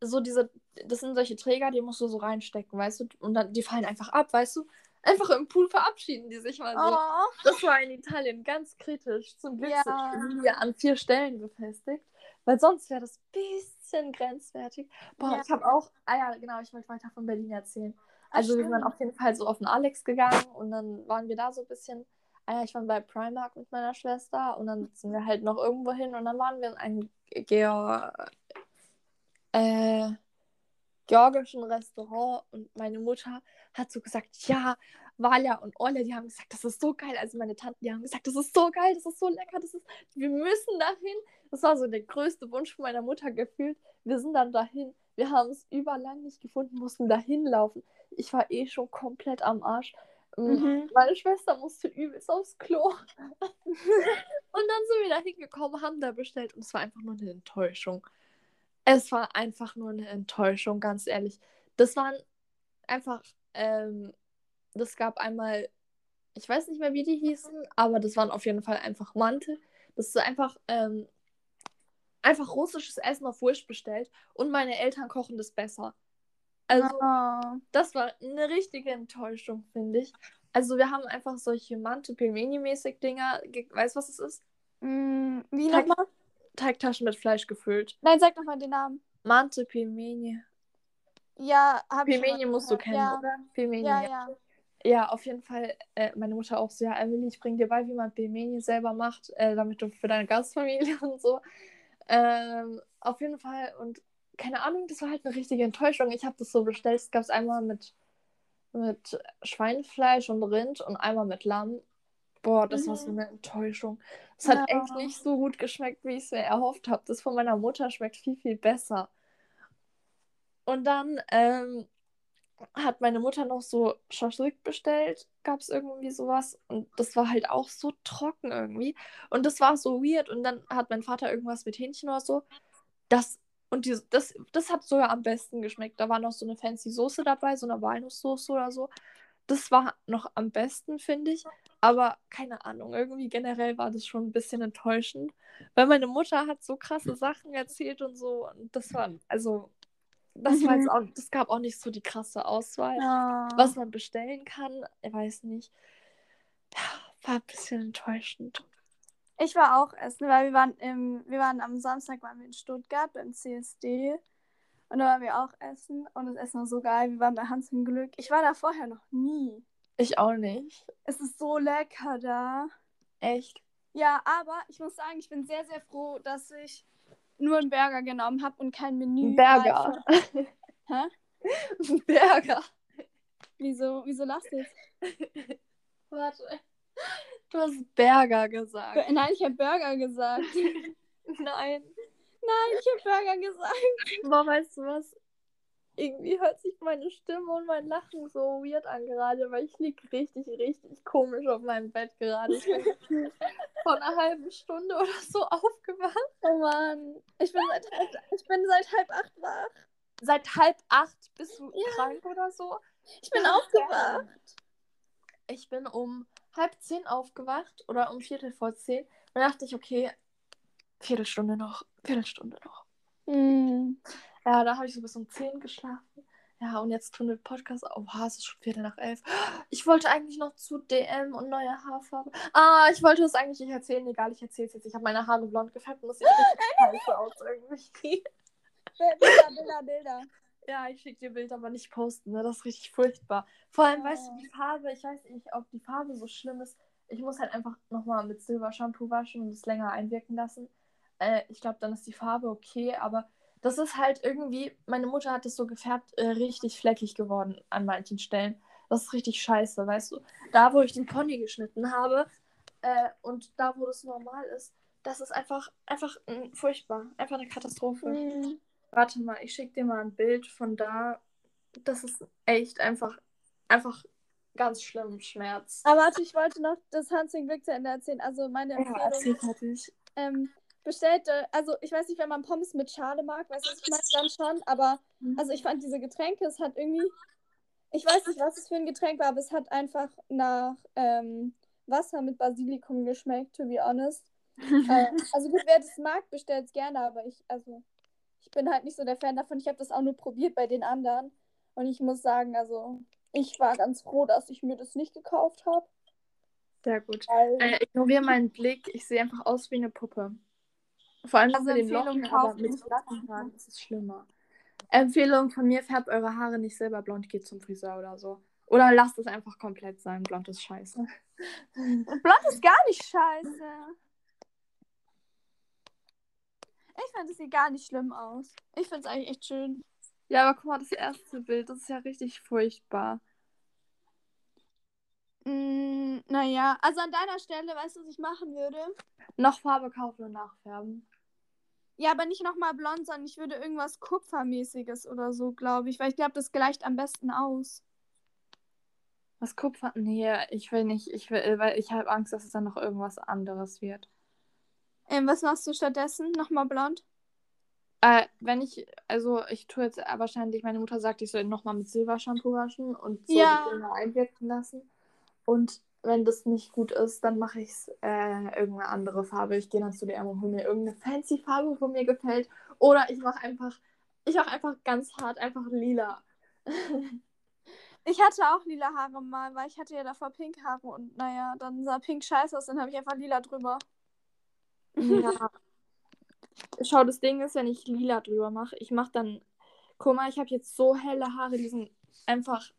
so diese. Das sind solche Träger, die musst du so reinstecken, weißt du? Und dann, die fallen einfach ab, weißt du? Einfach im Pool verabschieden die sich mal so. Oh. Das war in Italien ganz kritisch. Zum Glück ja. sind wir an vier Stellen befestigt. Weil sonst wäre das bisschen grenzwertig. Boah, ja. ich habe auch. Ah ja, genau, ich wollte weiter von Berlin erzählen. Also, wir sind dann auf jeden Fall so auf den Alex gegangen und dann waren wir da so ein bisschen. Ah ja, ich war bei Primark mit meiner Schwester und dann sind wir halt noch irgendwo hin und dann waren wir in einem Geo äh, georgischen Restaurant und meine Mutter hat so gesagt, ja, Valia und Olle, die haben gesagt, das ist so geil. Also meine Tanten, die haben gesagt, das ist so geil, das ist so lecker, das ist, wir müssen dahin. Das war so der größte Wunsch von meiner Mutter gefühlt. Wir sind dann dahin. Wir haben es überlang nicht gefunden, mussten dahin laufen. Ich war eh schon komplett am Arsch. Mm, mhm. Meine Schwester musste übelst aufs Klo. *laughs* und dann sind wir da hingekommen, haben da bestellt und es war einfach nur eine Enttäuschung. Es war einfach nur eine Enttäuschung, ganz ehrlich. Das waren einfach, ähm, das gab einmal, ich weiß nicht mehr, wie die hießen, aber das waren auf jeden Fall einfach Mantel. Das ist einfach ähm, einfach russisches Essen auf Wish bestellt und meine Eltern kochen das besser. Also, Oh. das war eine richtige Enttäuschung, finde ich. Also, wir haben einfach solche Mante Pelmeni-mäßig Dinger. ge- Weißt du, was es ist? Mm, wie nochmal? Teigtaschen mit Fleisch gefüllt. Nein, sag nochmal den Namen. Mante Pelmeni. Ja, hab ich mal musst du kennen, ja. oder? Pelmeni, Ja, ja. ja. Ja, auf jeden Fall. Äh, meine Mutter auch so, ja, Emily, ich bring dir bei, wie man Pelmeni selber macht, äh, damit du für deine Gastfamilie *laughs* und so. Ähm, auf jeden Fall. Und keine Ahnung, das war halt eine richtige Enttäuschung. Ich habe das so bestellt. Es gab es einmal mit, mit Schweinefleisch und Rind und einmal mit Lamm. Boah, das war so Mhm. eine Enttäuschung. Es hat Ja. echt nicht so gut geschmeckt, wie ich es mir erhofft habe. Das von meiner Mutter schmeckt viel, viel besser. Und dann ähm, hat meine Mutter noch so Schaschlik bestellt, gab es irgendwie sowas. Und das war halt auch so trocken irgendwie. Und das war so weird. Und dann hat mein Vater irgendwas mit Hähnchen oder so. Das, und die, das, das hat sogar am besten geschmeckt. Da war noch so eine fancy Soße dabei, so eine Walnusssoße oder so. Das war noch am besten, finde ich. Aber keine Ahnung, irgendwie generell war das schon ein bisschen enttäuschend. Weil meine Mutter hat so krasse Sachen erzählt und so. Und das war, also, das war Mhm. jetzt auch, das gab auch nicht so die krasse Auswahl Ja. was man bestellen kann. Ich weiß nicht. Ja, war ein bisschen enttäuschend. Ich war auch essen, weil wir waren im, wir waren am Samstag waren wir in Stuttgart beim CSD und da waren wir auch essen und das Essen war so geil. Wir waren bei Hans im Glück. Ich war da vorher noch nie. Ich auch nicht. Es ist so lecker da. Echt. Ja, aber ich muss sagen, ich bin sehr, sehr froh, dass ich nur einen Burger genommen habe und kein Menü. Ein Burger. *laughs* Hä? Burger. Wieso, wieso lachst du jetzt? Warte. Du hast Burger gesagt. Nein, ich habe Burger gesagt. *laughs* Nein. Nein, ich habe Burger gesagt. Aber weißt du was? Irgendwie hört sich meine Stimme und mein Lachen so weird an gerade, weil ich lieg richtig, richtig komisch auf meinem Bett gerade. Ich bin *laughs* vor einer halben Stunde oder so aufgewacht. Oh Mann. Ich bin seit halb, ich bin seit halb acht wach. Seit halb acht bist du Ja. krank oder so? Ich bin Ja, aufgewacht. Ich bin um halb zehn aufgewacht oder um Viertel vor zehn. Und dachte ich, okay, Viertelstunde noch, Viertelstunde noch. Hm. Ja, da habe ich so bis um zehn geschlafen. Ja, und jetzt tun wir Podcast. Oh, es ist schon Viertel nach elf. Ich wollte eigentlich noch zu DM und neue Haarfarbe. Ah, ich wollte es eigentlich nicht erzählen. Egal, ich erzähle es jetzt. Ich habe meine Haare blond gefärbt und das sieht richtig *laughs* scheiße aus irgendwie. Bilder, Bilder, Bilder. Ja, ich schicke dir Bild, aber nicht posten, ne? Das ist richtig furchtbar. Vor allem, weißt du, die Farbe, ich weiß nicht, ob die Farbe so schlimm ist. Ich muss halt einfach nochmal mit Silber-Shampoo waschen und es länger einwirken lassen. Äh, ich glaube, dann ist die Farbe okay, aber das ist halt irgendwie, meine Mutter hat es so gefärbt, äh, richtig fleckig geworden an manchen Stellen. Das ist richtig scheiße, weißt du? Da, wo ich den Pony geschnitten habe äh, und da, wo das normal ist, das ist einfach, einfach mm, furchtbar. Einfach eine Katastrophe. Hm. Warte mal, ich schicke dir mal ein Bild von da. Das ist echt einfach, einfach ganz schlimm Schmerz. Aber warte, ich wollte noch das Hans Glück zu Ende erzählen. Also meine Ja, Empfehlung erzähl fertig. ähm, bestellte, also ich weiß nicht, wenn man Pommes mit Schale mag, weiß ich meine dann schon, aber also ich fand diese Getränke, es hat irgendwie, ich weiß nicht, was es für ein Getränk war, aber es hat einfach nach ähm, Wasser mit Basilikum geschmeckt, to be honest. *laughs* äh, also gut, wer das mag, bestellt es gerne, aber ich, also ich bin halt nicht so der Fan davon. Ich habe das auch nur probiert bei den anderen und ich muss sagen, also ich war ganz froh, dass ich mir das nicht gekauft habe. Sehr gut. Weil Äh, ignoriere meinen Blick. Ich sehe einfach aus wie eine Puppe. Vor allem Also mit den Empfehlung, Locken, kauft mit nicht. glatten Haaren ist es schlimmer. Empfehlung von mir, färbt eure Haare nicht selber blond, geht zum Friseur oder so. Oder lasst es einfach komplett sein. Blond ist scheiße. *laughs* Blond ist gar nicht scheiße. Ich finde, es sieht gar nicht schlimm aus. Ich finde es eigentlich echt schön. Ja, aber guck mal, das erste Bild, das ist ja richtig furchtbar. Mm, naja, also an deiner Stelle, weißt du, was ich machen würde? Noch Farbe kaufen und nachfärben. Ja, aber nicht nochmal blond, sondern ich würde irgendwas Kupfermäßiges oder so, glaube ich. Weil ich glaube, das gleicht am besten aus. Was Kupfer? Nee, ich will nicht. Ich will, weil ich habe Angst, dass es dann noch irgendwas anderes wird. Ähm, was machst du stattdessen? Nochmal blond? Äh, wenn ich, also ich tue jetzt wahrscheinlich, meine Mutter sagt, ich soll nochmal mit Silbershampoo waschen und so Ja. einwirken lassen. Und wenn das nicht gut ist, dann mache ich es äh, irgendeine andere Farbe. Ich gehe dann zu DM und hole mir irgendeine fancy Farbe, wo mir gefällt. Oder ich mache einfach, ich mache einfach ganz hart, einfach lila. *laughs* Ich hatte auch lila Haare mal, weil ich hatte ja davor pink Haare und naja, dann sah pink scheiße aus, dann habe ich einfach lila drüber. Ja. Schau, das Ding ist, wenn ich lila drüber mache, ich mache dann. Guck mal, ich habe jetzt so helle Haare, die sind einfach.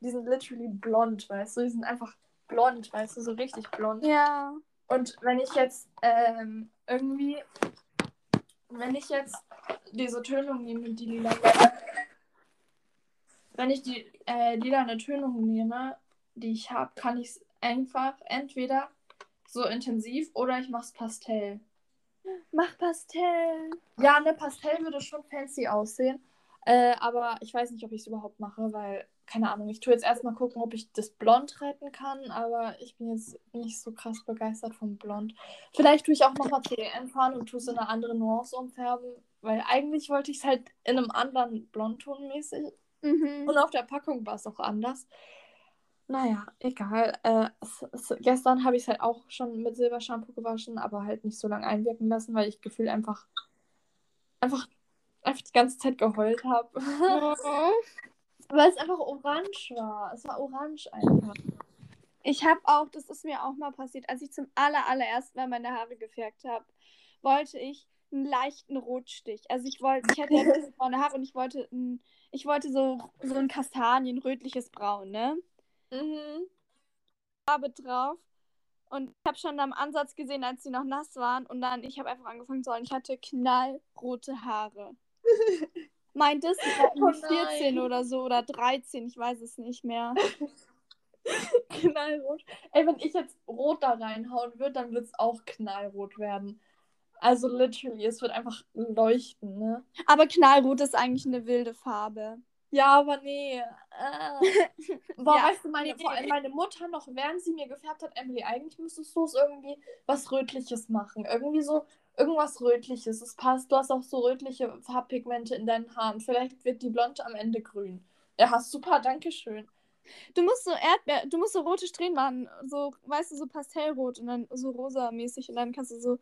Die sind literally blond, weißt du? Die sind einfach blond, weißt du? So richtig blond. Ja. Und wenn ich jetzt ähm, irgendwie. Wenn ich jetzt diese Tönung nehme, die lila. Wenn ich die äh, lila Tönung nehme, die ich habe, kann ich es einfach entweder so intensiv oder ich mache es Pastell. Mach Pastell. Ja, ne, Pastell würde schon fancy aussehen. Äh, aber ich weiß nicht, ob ich es überhaupt mache, weil, keine Ahnung, ich tue jetzt erstmal gucken, ob ich das Blond retten kann, aber ich bin jetzt nicht so krass begeistert vom Blond. Vielleicht tue ich auch nochmal CDN fahren und tue es in eine andere Nuance umfärben, weil eigentlich wollte ich es halt in einem anderen Blondton mäßig. Mhm. Und auf der Packung war es auch anders. Naja, egal. Äh, es, es, gestern habe ich es halt auch schon mit Silbershampoo gewaschen, aber halt nicht so lange einwirken lassen, weil ich gefühlt einfach, einfach, einfach die ganze Zeit geheult habe. *laughs* weil es einfach orange war. Es war orange einfach. Ich habe auch, das ist mir auch mal passiert, als ich zum aller, allerersten Mal meine Haare gefärbt habe, wollte ich einen leichten Rotstich. Also ich wollte, ich hatte ja *laughs* braune Haare und ich wollte, ein, ich wollte so, so ein Kastanienrötliches Braun, ne? Mhm. Farbe drauf. Und ich habe schon am Ansatz gesehen, als sie noch nass waren. Und dann, ich habe einfach angefangen zu holen. Ich hatte knallrote Haare. *laughs* Meint es? Ich war *laughs* Oh irgendwie 14 nein. oder so oder 13, ich weiß es nicht mehr. *laughs* Knallrot. Ey, wenn ich jetzt rot da reinhauen würde, dann wird es auch knallrot werden. Also literally, es wird einfach leuchten, ne? Aber knallrot ist eigentlich eine wilde Farbe. Ja, aber nee. Äh. *laughs* Boah, Ja, weißt du, meine, nee. vor allem meine Mutter noch, während sie mir gefärbt hat, Emily, eigentlich müsstest du es irgendwie was Rötliches machen. Irgendwie so, irgendwas Rötliches. Es passt, du hast auch so rötliche Farbpigmente in deinen Haaren. Vielleicht wird die Blonde am Ende grün. Ja, super, danke schön. Du musst so Erdbeer, du musst so rote Strähnen machen, so, weißt du, so pastellrot und dann so rosa-mäßig und dann kannst du so,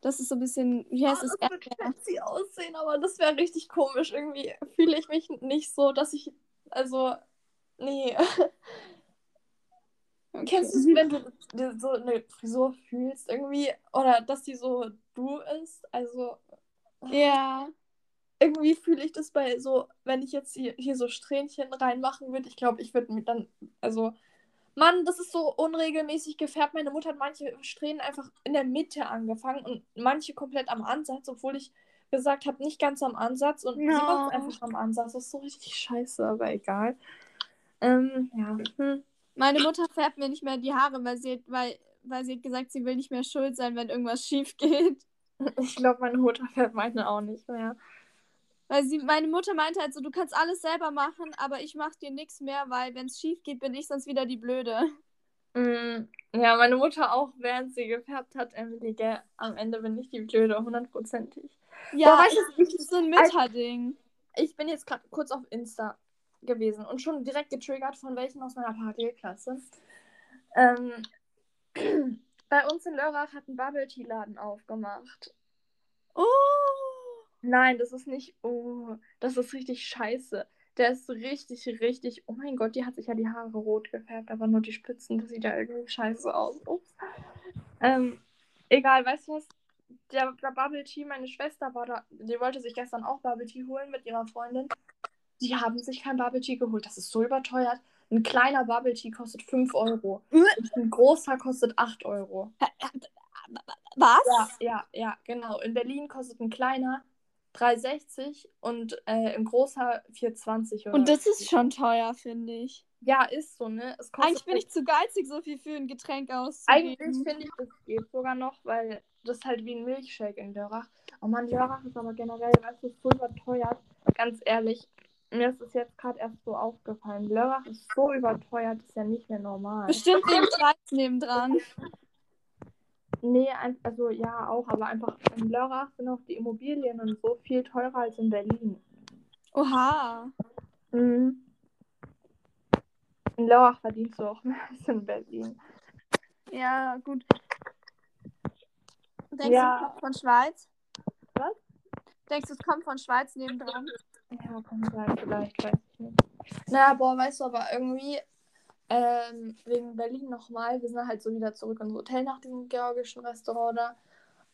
das ist so ein bisschen, wie heißt es, das wird Erdbeer. fancy aussehen, aber das wäre richtig komisch. Irgendwie fühle ich mich nicht so, dass ich, also, nee. *laughs* Kennst du es, wenn du dir so eine Frisur fühlst, irgendwie, oder dass die so du ist? Also, Ja. irgendwie fühle ich das bei so, wenn ich jetzt hier, hier so Strähnchen reinmachen würde, ich glaube, ich würde mir dann, also, Mann, das ist so unregelmäßig gefärbt. Meine Mutter hat manche Strähnen einfach in der Mitte angefangen und manche komplett am Ansatz, obwohl ich gesagt habe, nicht ganz am Ansatz und sie No. macht einfach am Ansatz. Das ist so richtig scheiße, aber egal. Ähm, ja. Hm. Meine Mutter färbt mir nicht mehr die Haare, weil sie, weil, weil sie hat gesagt, sie will nicht mehr schuld sein, wenn irgendwas schief geht. Ich glaube, meine Mutter färbt meine auch nicht mehr. Weil sie, meine Mutter meinte halt so, du kannst alles selber machen, aber ich mach dir nichts mehr, weil wenn es schief geht, bin ich sonst wieder die Blöde. Mm, Ja, meine Mutter auch, während sie gefärbt hat, Emily, gell, am Ende bin ich die Blöde, hundertprozentig. Ja, weißt ich, du, das ist so ein Mütterding. Ich bin jetzt gerade kurz auf Insta gewesen und schon direkt getriggert von welchen aus meiner Parallelklasse. Ähm, *clears throat* bei uns in Lörrach hat ein Bubble Tea Laden aufgemacht. Oh. Nein, das ist nicht. Oh, das ist richtig scheiße. Der ist richtig, richtig. Oh mein Gott, die hat sich ja die Haare rot gefärbt, aber nur die Spitzen. Das sieht ja irgendwie scheiße aus. Ups. Ähm, egal, weißt du was? Der, der Bubble Tea, meine Schwester war da. Die wollte sich gestern auch Bubble Tea holen mit ihrer Freundin. Die haben sich kein Bubble Tea geholt. Das ist so überteuert. Ein kleiner Bubble Tea kostet 5 Euro. Äh. Ein großer kostet 8 Euro. Was? Ja, ja, ja, genau. In Berlin kostet ein kleiner 3,60 und äh, ein großer 4,20 oder Und das ist schon teuer, finde ich. Ja, ist so, ne? Eigentlich bin ich zu geizig, so viel für ein Getränk auszugeben. Eigentlich finde ich, das geht sogar noch, weil das halt wie ein Milchshake in Lörrach. Oh Mann, Lörrach ist aber generell, weißt du, so überteuert. Ganz ehrlich, mir ist es jetzt gerade erst so aufgefallen. Lörrach ist so überteuert, ist ja nicht mehr normal. Bestimmt wegen Preis nebendran. Nee, also ja auch, aber einfach in Lörrach sind auch die Immobilien und so viel teurer als in Berlin. Oha. Mhm. In Lörrach verdienst du auch *laughs* mehr als in Berlin. Ja, gut. Denkst Ja. du, es kommt von Schweiz? Was? Denkst du, es kommt von Schweiz nebendran? Ja, kann sein, vielleicht, weiß ich nicht. Na, boah, weißt du, aber irgendwie ähm, wegen Berlin nochmal, wir sind halt so wieder zurück ins Hotel nach diesem georgischen Restaurant da.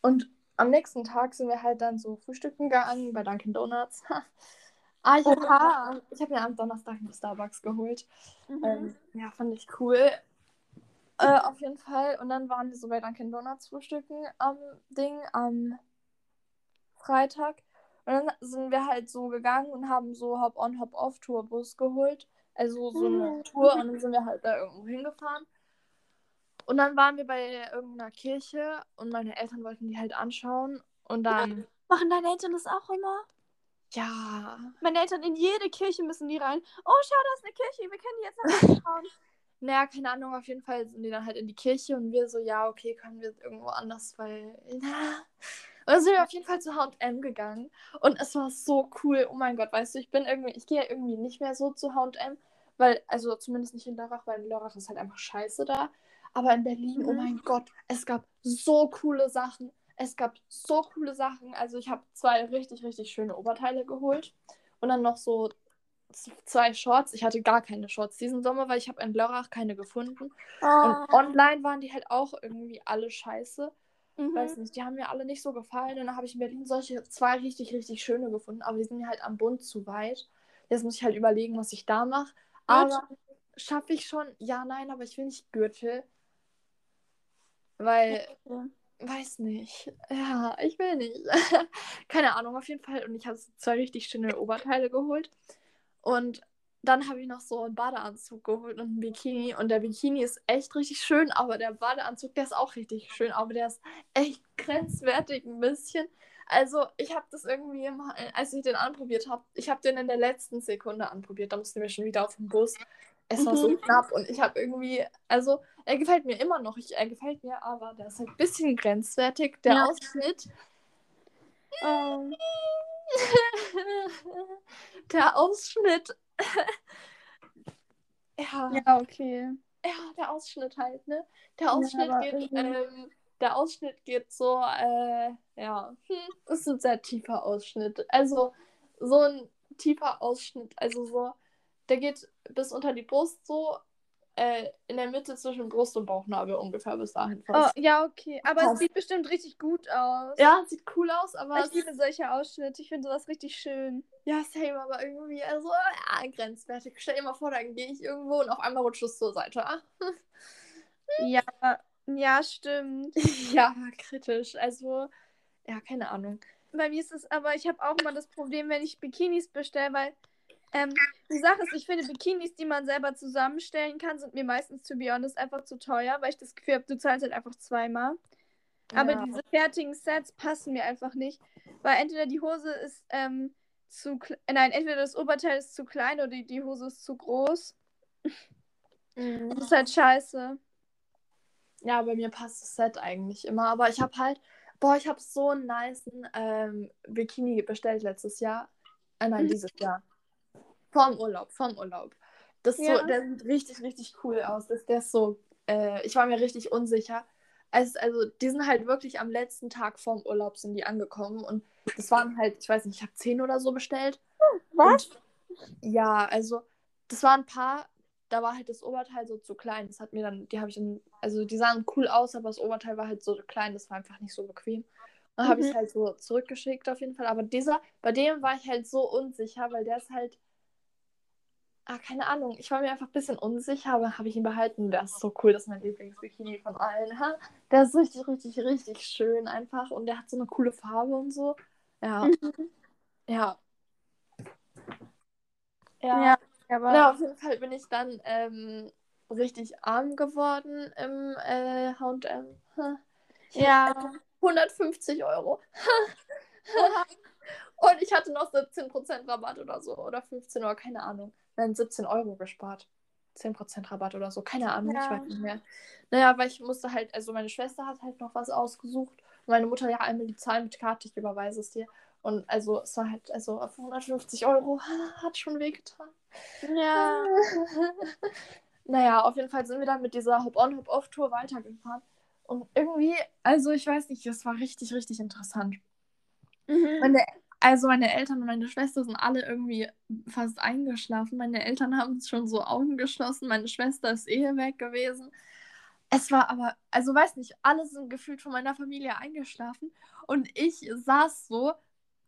Und am nächsten Tag sind wir halt dann so frühstücken gegangen bei Dunkin' Donuts. *laughs* ah, ich habe mir, hab mir am Donnerstag einen Starbucks geholt. Mhm. Ähm, ja, fand ich cool. Äh, auf jeden Fall. Und dann waren wir so bei Dunkin' Donuts frühstücken am Ding am Freitag. Und dann sind wir halt so gegangen und haben so Hop-on, Hop-off-Tourbus geholt. Also so eine Mhm. Tour und dann sind wir halt da irgendwo hingefahren. Und dann waren wir bei irgendeiner Kirche und meine Eltern wollten die halt anschauen. Und dann, Machen deine Eltern das auch immer? ja, Meine Eltern in jede Kirche müssen die rein. Oh, schau, da ist eine Kirche. Wir können die jetzt noch anschauen. *laughs* naja, keine Ahnung, auf jeden Fall sind die dann halt in die Kirche und wir so, ja, okay, können wir irgendwo anders, weil, na. Und dann sind wir auf jeden Fall zu H&M gegangen und es war so cool. Oh mein Gott, weißt du, ich bin irgendwie, ich gehe ja irgendwie nicht mehr so zu H&M, weil, also zumindest nicht in Lörrach, weil in Lörrach ist halt einfach scheiße da. Aber in Berlin, oh Mhm. mein Gott, es gab so coole Sachen. Es gab so coole Sachen. Also ich habe zwei richtig, richtig schöne Oberteile geholt und dann noch so zwei Shorts. Ich hatte gar keine Shorts diesen Sommer, weil ich habe in Lörrach keine gefunden. Und online waren die halt auch irgendwie alle scheiße. Mhm. Weiß nicht, die haben mir alle nicht so gefallen. Und dann habe ich in Berlin solche zwei richtig, richtig schöne gefunden. Aber die sind mir halt am Bund zu weit. Jetzt muss ich halt überlegen, was ich da mache. Aber schaffe ich schon? Ja, nein, aber ich will nicht Gürtel. Weil, Okay. weiß nicht. Ja, ich will nicht. *laughs* Keine Ahnung, auf jeden Fall. Und ich habe zwei richtig schöne Oberteile geholt. Und dann habe ich noch so einen Badeanzug geholt und einen Bikini. Und der Bikini ist echt richtig schön, aber der Badeanzug, der ist auch richtig schön. Aber der ist echt grenzwertig ein bisschen. Also, ich habe das irgendwie, immer, als ich den anprobiert habe, ich habe den in der letzten Sekunde anprobiert. Da mussten wir schon wieder auf den Bus. Es war so Mhm. knapp und ich habe irgendwie, also, er gefällt mir immer noch. Ich, er gefällt mir, aber der ist halt ein bisschen grenzwertig. Der Ja. Ausschnitt. Oh. *laughs* der Ausschnitt. Ja, *laughs* ja, Ja, okay. der Ausschnitt halt, ne? Der Ja, Ausschnitt aber geht, ähm, der Ausschnitt geht so, äh, ja, hm, ist ein sehr tiefer Ausschnitt. Also, so ein tiefer Ausschnitt, also so, der geht bis unter die Brust so, äh, in der Mitte zwischen Brust und Bauchnabel ungefähr bis dahin Oh, fast. ja, okay. Aber es Passt. sieht bestimmt richtig gut aus. Ja, sieht cool aus, aber Ich es- liebe solche Ausschnitte. Ich finde sowas richtig schön. Ja, same, aber irgendwie, also, ja, grenzwertig. Stell dir mal vor, dann gehe ich irgendwo und auf einmal rutscht es zur Seite. Ah. Ja, ja, stimmt. *laughs* ja, kritisch. Also, ja, keine Ahnung. Bei mir ist es aber, ich habe auch immer das Problem, wenn ich Bikinis bestelle, weil ähm, die Sache ist, ich finde Bikinis, die man selber zusammenstellen kann, sind mir meistens, to be honest, einfach zu teuer, weil ich das Gefühl habe, du zahlst halt einfach zweimal. Aber ja. diese fertigen Sets passen mir einfach nicht, weil entweder die Hose ist ähm, zu nein, entweder das Oberteil ist zu klein oder die, Hose ist zu groß. Mhm. Das ist halt scheiße. Ja, bei mir passt das Set eigentlich immer. Aber ich habe halt, boah, ich habe so einen nicen ähm, Bikini bestellt letztes Jahr. Äh, nein, Mhm. dieses Jahr. Vorm Urlaub, vorm Urlaub. Das Ja. so, der sieht richtig, richtig cool aus. Das, der ist so, äh, ich war mir richtig unsicher. Es, also, die sind halt wirklich am letzten Tag vorm Urlaub sind die angekommen. Und das waren halt, ich weiß nicht, ich habe zehn oder so bestellt. Was? Und, ja, also, das waren ein paar, da war halt das Oberteil so zu klein. Das hat mir dann, die habe ich dann, also die sahen cool aus, aber das Oberteil war halt so klein, das war einfach nicht so bequem. Dann habe ich Mhm. es halt so zurückgeschickt auf jeden Fall. Aber dieser, bei dem war ich halt so unsicher, weil der ist halt, ah, keine Ahnung, ich war mir einfach ein bisschen unsicher, aber habe ich ihn behalten. Der ist so cool, das ist mein Lieblingsbikini von allen. Ha? Der ist richtig, richtig, richtig schön einfach und der hat so eine coole Farbe und so. Ja. Mhm. Ja. Ja. Ja, aber Ja, auf jeden Fall bin ich dann ähm, richtig arm geworden im äh, H&M. Ja. hatte 150 Euro. Und ich hatte noch 17% Rabatt oder so. Oder 15 oder keine Ahnung. Nein, 17 Euro gespart. 10% Rabatt oder so. Keine Ahnung, ich Ja. weiß nicht mehr. Naja, weil ich musste halt, also meine Schwester hat halt noch was ausgesucht. Meine Mutter, ja, einmal die Zahl mit Karte, ich überweise es dir. Und also es war halt, also auf 150 Euro *laughs* hat schon wehgetan. ja. *laughs* naja, auf jeden Fall sind wir dann mit dieser Hop-on, Hop-off-Tour weitergefahren. Und irgendwie, also ich weiß nicht, das war richtig, richtig interessant. Mhm. Meine Also meine Eltern und meine Schwester sind alle irgendwie fast eingeschlafen. Meine Eltern haben schon so Augen geschlossen. Meine Schwester ist eh weg gewesen. Es war aber, also weiß nicht, alle sind gefühlt von meiner Familie eingeschlafen. Und ich saß so,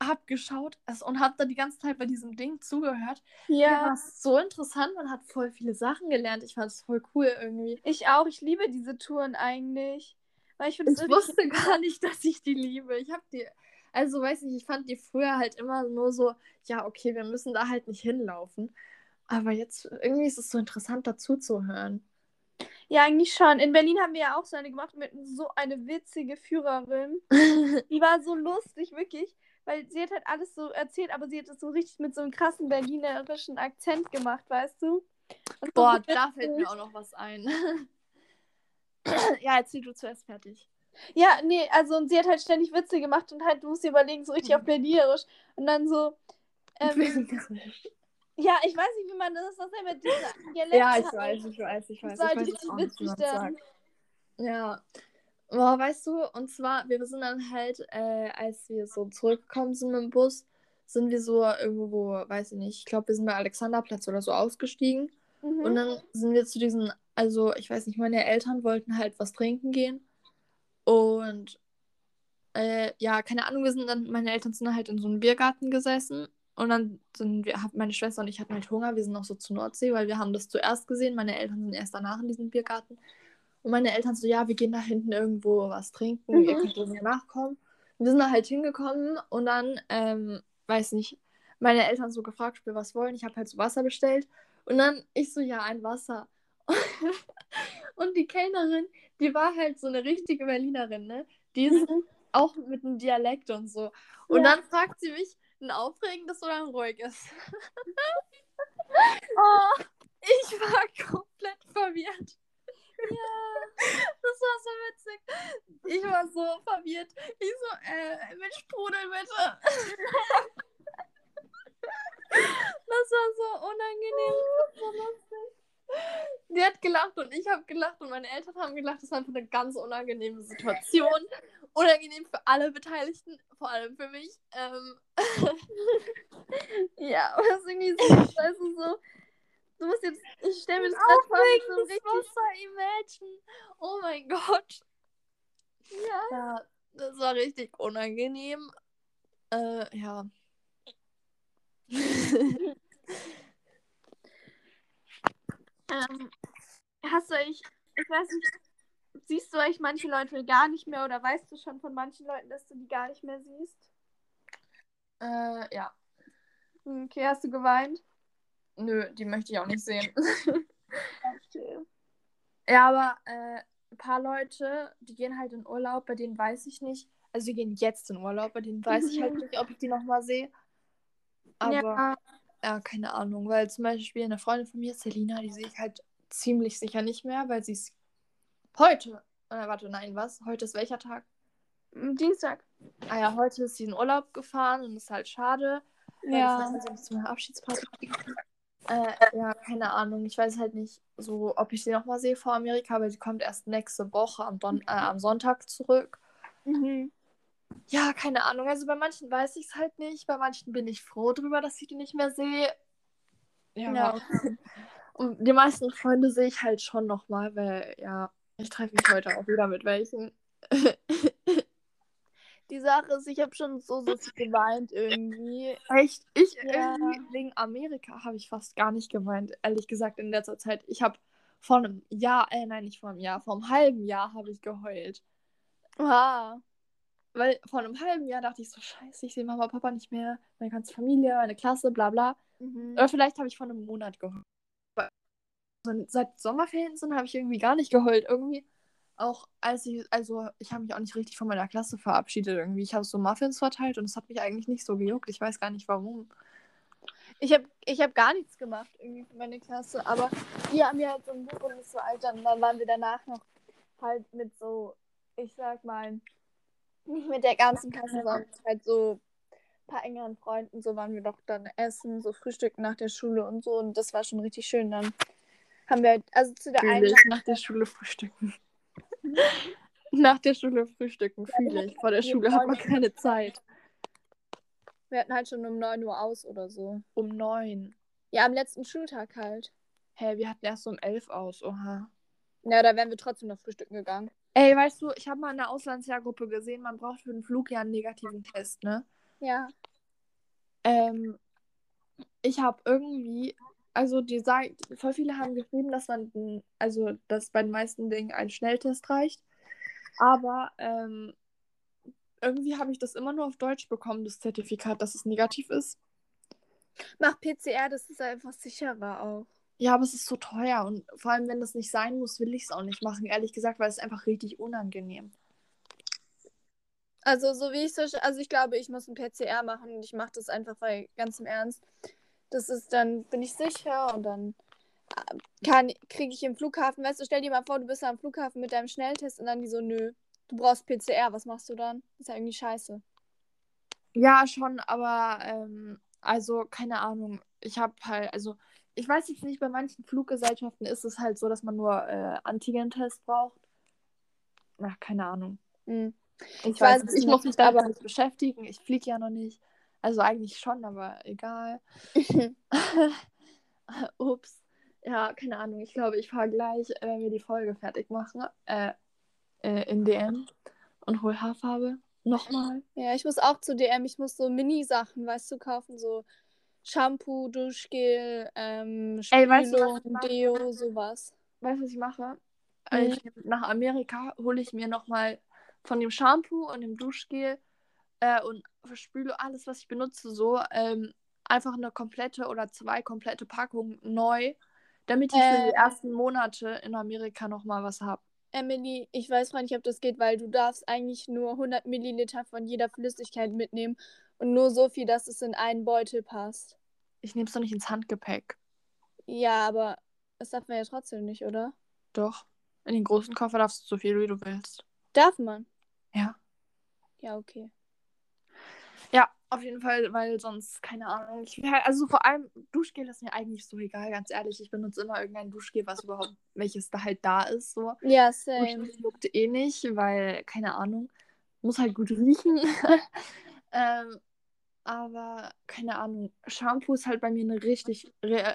hab geschaut und hab da die ganze Zeit bei diesem Ding zugehört. Ja. war so interessant. Man hat voll viele Sachen gelernt. Ich fand es voll cool irgendwie. Ich auch. Ich liebe diese Touren eigentlich. Weil ich ich wusste gar nicht, dass ich die liebe. Ich hab die also, weiß nicht, ich fand die früher halt immer nur so, ja, okay, wir müssen da halt nicht hinlaufen. Aber jetzt irgendwie ist es so interessant, dazu zu hören. Ja, eigentlich schon. In Berlin haben wir ja auch so eine gemacht mit so eine witzige Führerin. *laughs* die war so lustig, wirklich. Weil sie hat halt alles so erzählt, aber sie hat es so richtig mit so einem krassen berlinerischen Akzent gemacht, weißt du? Und Boah, da fällt mir auch noch was ein. ja, erzähl du zuerst fertig. Ja, nee, also und sie hat halt ständig Witze gemacht und halt, du musst dir überlegen, so richtig auf Berlinerisch. Und dann so. Ähm, ja, ich weiß nicht, wie man das, das mit dieser Dialekt Ja, ich weiß, ich weiß, ich weiß. Das war halt richtig witzig dann. Ja. Boah, weißt du, und zwar, wir sind dann halt, äh, als wir so zurückgekommen sind mit dem Bus, sind wir so irgendwo, weiß ich nicht, ich glaube, wir sind bei Alexanderplatz oder so ausgestiegen. Mhm. Und dann sind wir zu diesen, also ich weiß nicht, meine Eltern wollten halt was trinken gehen. Und äh, ja, keine Ahnung, wir sind dann, meine Eltern sind halt in so einem Biergarten gesessen und dann sind wir, meine Schwester und ich hatten halt Hunger, wir sind noch so zur Nordsee, weil wir haben das zuerst gesehen, meine Eltern sind erst danach in diesem Biergarten. Und meine Eltern so, ja, wir gehen da hinten irgendwo was trinken, mhm. ihr könnt mir nachkommen. Und wir sind da halt hingekommen und dann, ähm, weiß nicht, meine Eltern so gefragt, ob wir was wollen. Ich habe halt so Wasser bestellt. Und dann ich so, ja, ein Wasser. *laughs* und die Kellnerin, die war halt so eine richtige Berlinerin, ne? Die ist mhm. auch mit einem Dialekt und so. Und ja. dann fragt sie mich, ein aufregendes oder ein ruhiges? *laughs* oh, ich war komplett verwirrt. Ja, das war so witzig. Ich war so verwirrt. Ich so, äh, mit Sprudel bitte. *laughs* das war so unangenehm. Das war so lustig. Die hat gelacht und ich habe gelacht und meine Eltern haben gelacht. Das war einfach eine ganz unangenehme Situation. Unangenehm für alle Beteiligten, vor allem für mich. Ähm. *laughs* ja, aber das ist irgendwie so, weißt du, so. Du musst jetzt, ich stelle mir das gerade vor, so richtig... Wasser imagine. Oh mein Gott. Ja. ja. Das war richtig unangenehm. Äh, ja. *laughs* Ähm, hast du euch, ich weiß nicht, siehst du euch manche Leute gar nicht mehr oder weißt du schon von manchen Leuten, dass du die gar nicht mehr siehst? Äh, ja. Okay, hast du geweint? Nö, die möchte ich auch nicht sehen. *laughs* okay. Ja, aber äh, ein paar Leute, die gehen halt in Urlaub, bei denen weiß ich nicht. Also die gehen jetzt in Urlaub, bei denen weiß ich halt *laughs* nicht, ob ich die nochmal sehe. Aber ja. Ja, keine Ahnung, weil zum Beispiel eine Freundin von mir, Selina, die sehe ich halt ziemlich sicher nicht mehr, weil sie ist heute, äh, warte, nein, was? Heute ist welcher Tag? Dienstag. Ah ja, heute ist sie in Urlaub gefahren und ist halt schade. Ja. Ich weiß nicht, Abschiedsparty äh, ja, keine Ahnung. Ich weiß halt nicht so, ob ich sie nochmal sehe vor Amerika, weil sie kommt erst nächste Woche am, Don äh, am Sonntag zurück. Mhm. Ja, keine Ahnung. Also bei manchen weiß ich es halt nicht. Bei manchen bin ich froh drüber, dass ich die nicht mehr sehe. Ja. ja. Und die meisten Freunde sehe ich halt schon nochmal, weil ja, ich treffe mich heute auch wieder mit welchen. *laughs* die Sache ist, ich habe schon so, so viel geweint irgendwie. Echt? Ich ja. irgendwie wegen Amerika habe ich fast gar nicht geweint, ehrlich gesagt, in letzter Zeit. Ich habe vor einem Jahr, äh, nein, nicht vor einem Jahr, vor einem halben Jahr habe ich geheult. Wow. Weil vor einem halben Jahr dachte ich so, scheiße, ich sehe Mama und Papa nicht mehr, meine ganze Familie, meine Klasse, bla bla. Mhm. Oder vielleicht habe ich vor einem Monat geheult. seit Sommerferien sind, habe ich irgendwie gar nicht geheult. Irgendwie auch als ich, also ich habe mich auch nicht richtig von meiner Klasse verabschiedet irgendwie. Ich habe so Muffins verteilt und es hat mich eigentlich nicht so gejuckt. Ich weiß gar nicht warum. Ich habe ich hab gar nichts gemacht irgendwie für meine Klasse, aber die haben ja halt so ein Buch und ist so alt, dann, dann waren wir danach noch halt mit so, ich sag mal, nicht mit der ganzen Klasse, sondern halt so ein paar engeren Freunden. So waren wir doch dann essen, so frühstücken nach der Schule und so. Und das war schon richtig schön. Dann haben wir halt, also zu der einen. Nach der Schule frühstücken. *laughs* nach der Schule frühstücken, fühle ich. Vor der Schule hat man keine Zeit. Wir hatten halt schon um 9 Uhr aus oder so. Um neun. Ja, am letzten Schultag halt. Hä, wir hatten erst um elf aus. Oha. Ja, da wären wir trotzdem noch frühstücken gegangen. Ey, weißt du, ich habe mal in der Auslandsjahrgruppe gesehen, man braucht für den Flug ja einen negativen Test, ne? Ja. Ähm, ich habe irgendwie, also die sagen, voll viele haben geschrieben, dass man, also dass bei den meisten Dingen ein Schnelltest reicht. Aber ähm, irgendwie habe ich das immer nur auf Deutsch bekommen, das Zertifikat, dass es negativ ist. Mach PCR, das ist einfach sicherer auch. Ja, aber es ist so teuer und vor allem, wenn das nicht sein muss, will ich es auch nicht machen, ehrlich gesagt, weil es ist einfach richtig unangenehm. Also, so wie ich so, also ich glaube, ich muss ein PCR machen und ich mache das einfach, weil ganz im Ernst, das ist dann, bin ich sicher und dann äh, kann, kriege ich im Flughafen, weißt du, stell dir mal vor, du bist am Flughafen mit deinem Schnelltest und dann die so, nö, du brauchst PCR, was machst du dann? ist ja irgendwie scheiße. Ja, schon, aber ähm, also keine Ahnung. Ich habe halt, also ich weiß jetzt nicht, bei manchen Fluggesellschaften ist es halt so, dass man nur äh, Antigen-Test braucht. Ach, keine Ahnung. Hm. Ich, Ich weiß, weiß ich muss mich damit aber- nicht beschäftigen. Ich fliege ja noch nicht. Also eigentlich schon, aber egal. *laughs* *laughs* Ups. Ja, keine Ahnung. Ich glaube, ich fahre gleich, äh, wenn wir die Folge fertig machen, äh, äh, in DM und hol Haarfarbe. Nochmal. Ja, ich muss auch zu DM, ich muss so Mini-Sachen, weißt du, kaufen, so Shampoo, Duschgel, ähm, Ey, weißt du, Spülung? Deo, sowas. Weißt du, was ich mache? Mhm. Äh, Ich, nach Amerika hole ich mir nochmal von dem Shampoo und dem Duschgel äh, und verspüle alles, was ich benutze, so ähm, einfach eine komplette oder zwei komplette Packungen neu, damit ich für die Äh. ersten Monate in Amerika nochmal was habe. Emily, ich weiß gar nicht, ob das geht, weil du darfst eigentlich nur 100 Milliliter von jeder Flüssigkeit mitnehmen und nur so viel, dass es in einen Beutel passt. Ich nehme es doch nicht ins Handgepäck. Ja, aber das darf man ja trotzdem nicht, oder? Doch. In den großen Koffer darfst du so viel, wie du willst. Darf man? Ja. Ja, okay. Ja, auf jeden Fall, weil sonst, keine Ahnung. Ich, halt- also vor allem Duschgel ist mir eigentlich so egal, ganz ehrlich. Ich benutze immer irgendein Duschgel, was überhaupt, welches da halt da ist. So. Ja, same. Duschgel juckt eh nicht, weil, keine Ahnung, muss halt gut riechen. *laughs* ähm, aber, keine Ahnung, Shampoo ist halt bei mir eine richtig,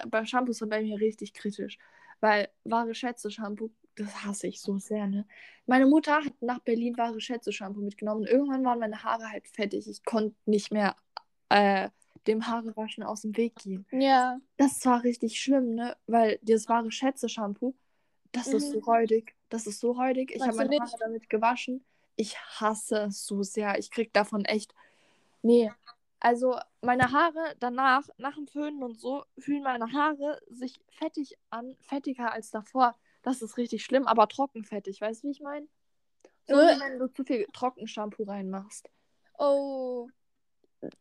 bei Shampoo ist halt bei mir richtig kritisch. Weil wahre Schätze Shampoo, das hasse ich so sehr, ne? Meine Mutter hat nach Berlin wahre Schätze Shampoo mitgenommen und irgendwann waren meine Haare halt fettig. Ich konnte nicht mehr äh, dem Haarewaschen aus dem Weg gehen. Ja. Das war richtig schlimm, ne? Weil das wahre Schätze-Shampoo, das ist so Mhm. räudig. Das ist so räudig. Ich habe meine nicht? Haare damit gewaschen. Ich hasse es so sehr. Ich krieg davon echt. Nee. Also, meine Haare danach, nach dem Föhnen und so, fühlen meine Haare sich fettig an, fettiger als davor. Das ist richtig schlimm, aber trockenfettig. Weißt du, wie ich meine? So, Äh. wenn du zu viel Trockenshampoo reinmachst. Oh.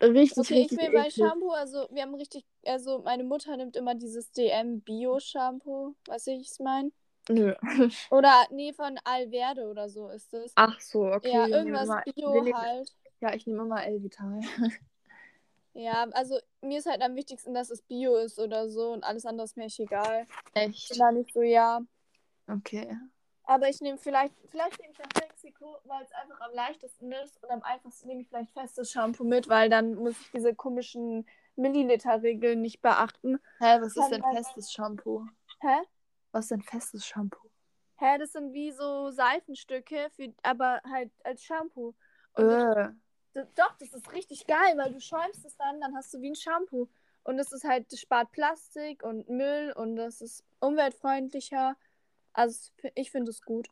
Richtig, Okay, ich richtig will bei eklig. Shampoo, also wir haben richtig, also meine Mutter nimmt immer dieses DM Bio Shampoo, was ich meine. Nö. *laughs* Oder nee, von Alverde oder so ist es. Ach so, okay. ja, irgendwas Bio halt. Ja, ich nehme immer Elvital. *laughs* Ja, also mir ist halt am wichtigsten, dass es Bio ist oder so und alles andere ist mir echt egal. Ich Echt? bin da nicht so, ja. Okay. Aber ich nehme vielleicht, vielleicht nehme ich nach Mexiko, weil es einfach am leichtesten ist und am einfachsten nehme ich vielleicht festes Shampoo mit, weil dann muss ich diese komischen Milliliter-Regeln nicht beachten. Hä, was ist denn festes Shampoo? Hä? Was ist denn festes Shampoo? Hä, das sind wie so Seifenstücke, für, aber halt als Shampoo. Und Äh. Doch, das ist richtig geil, weil du schäumst es dann, dann hast du wie ein Shampoo. Und es ist halt, das spart Plastik und Müll und das ist umweltfreundlicher. Also ich finde es gut.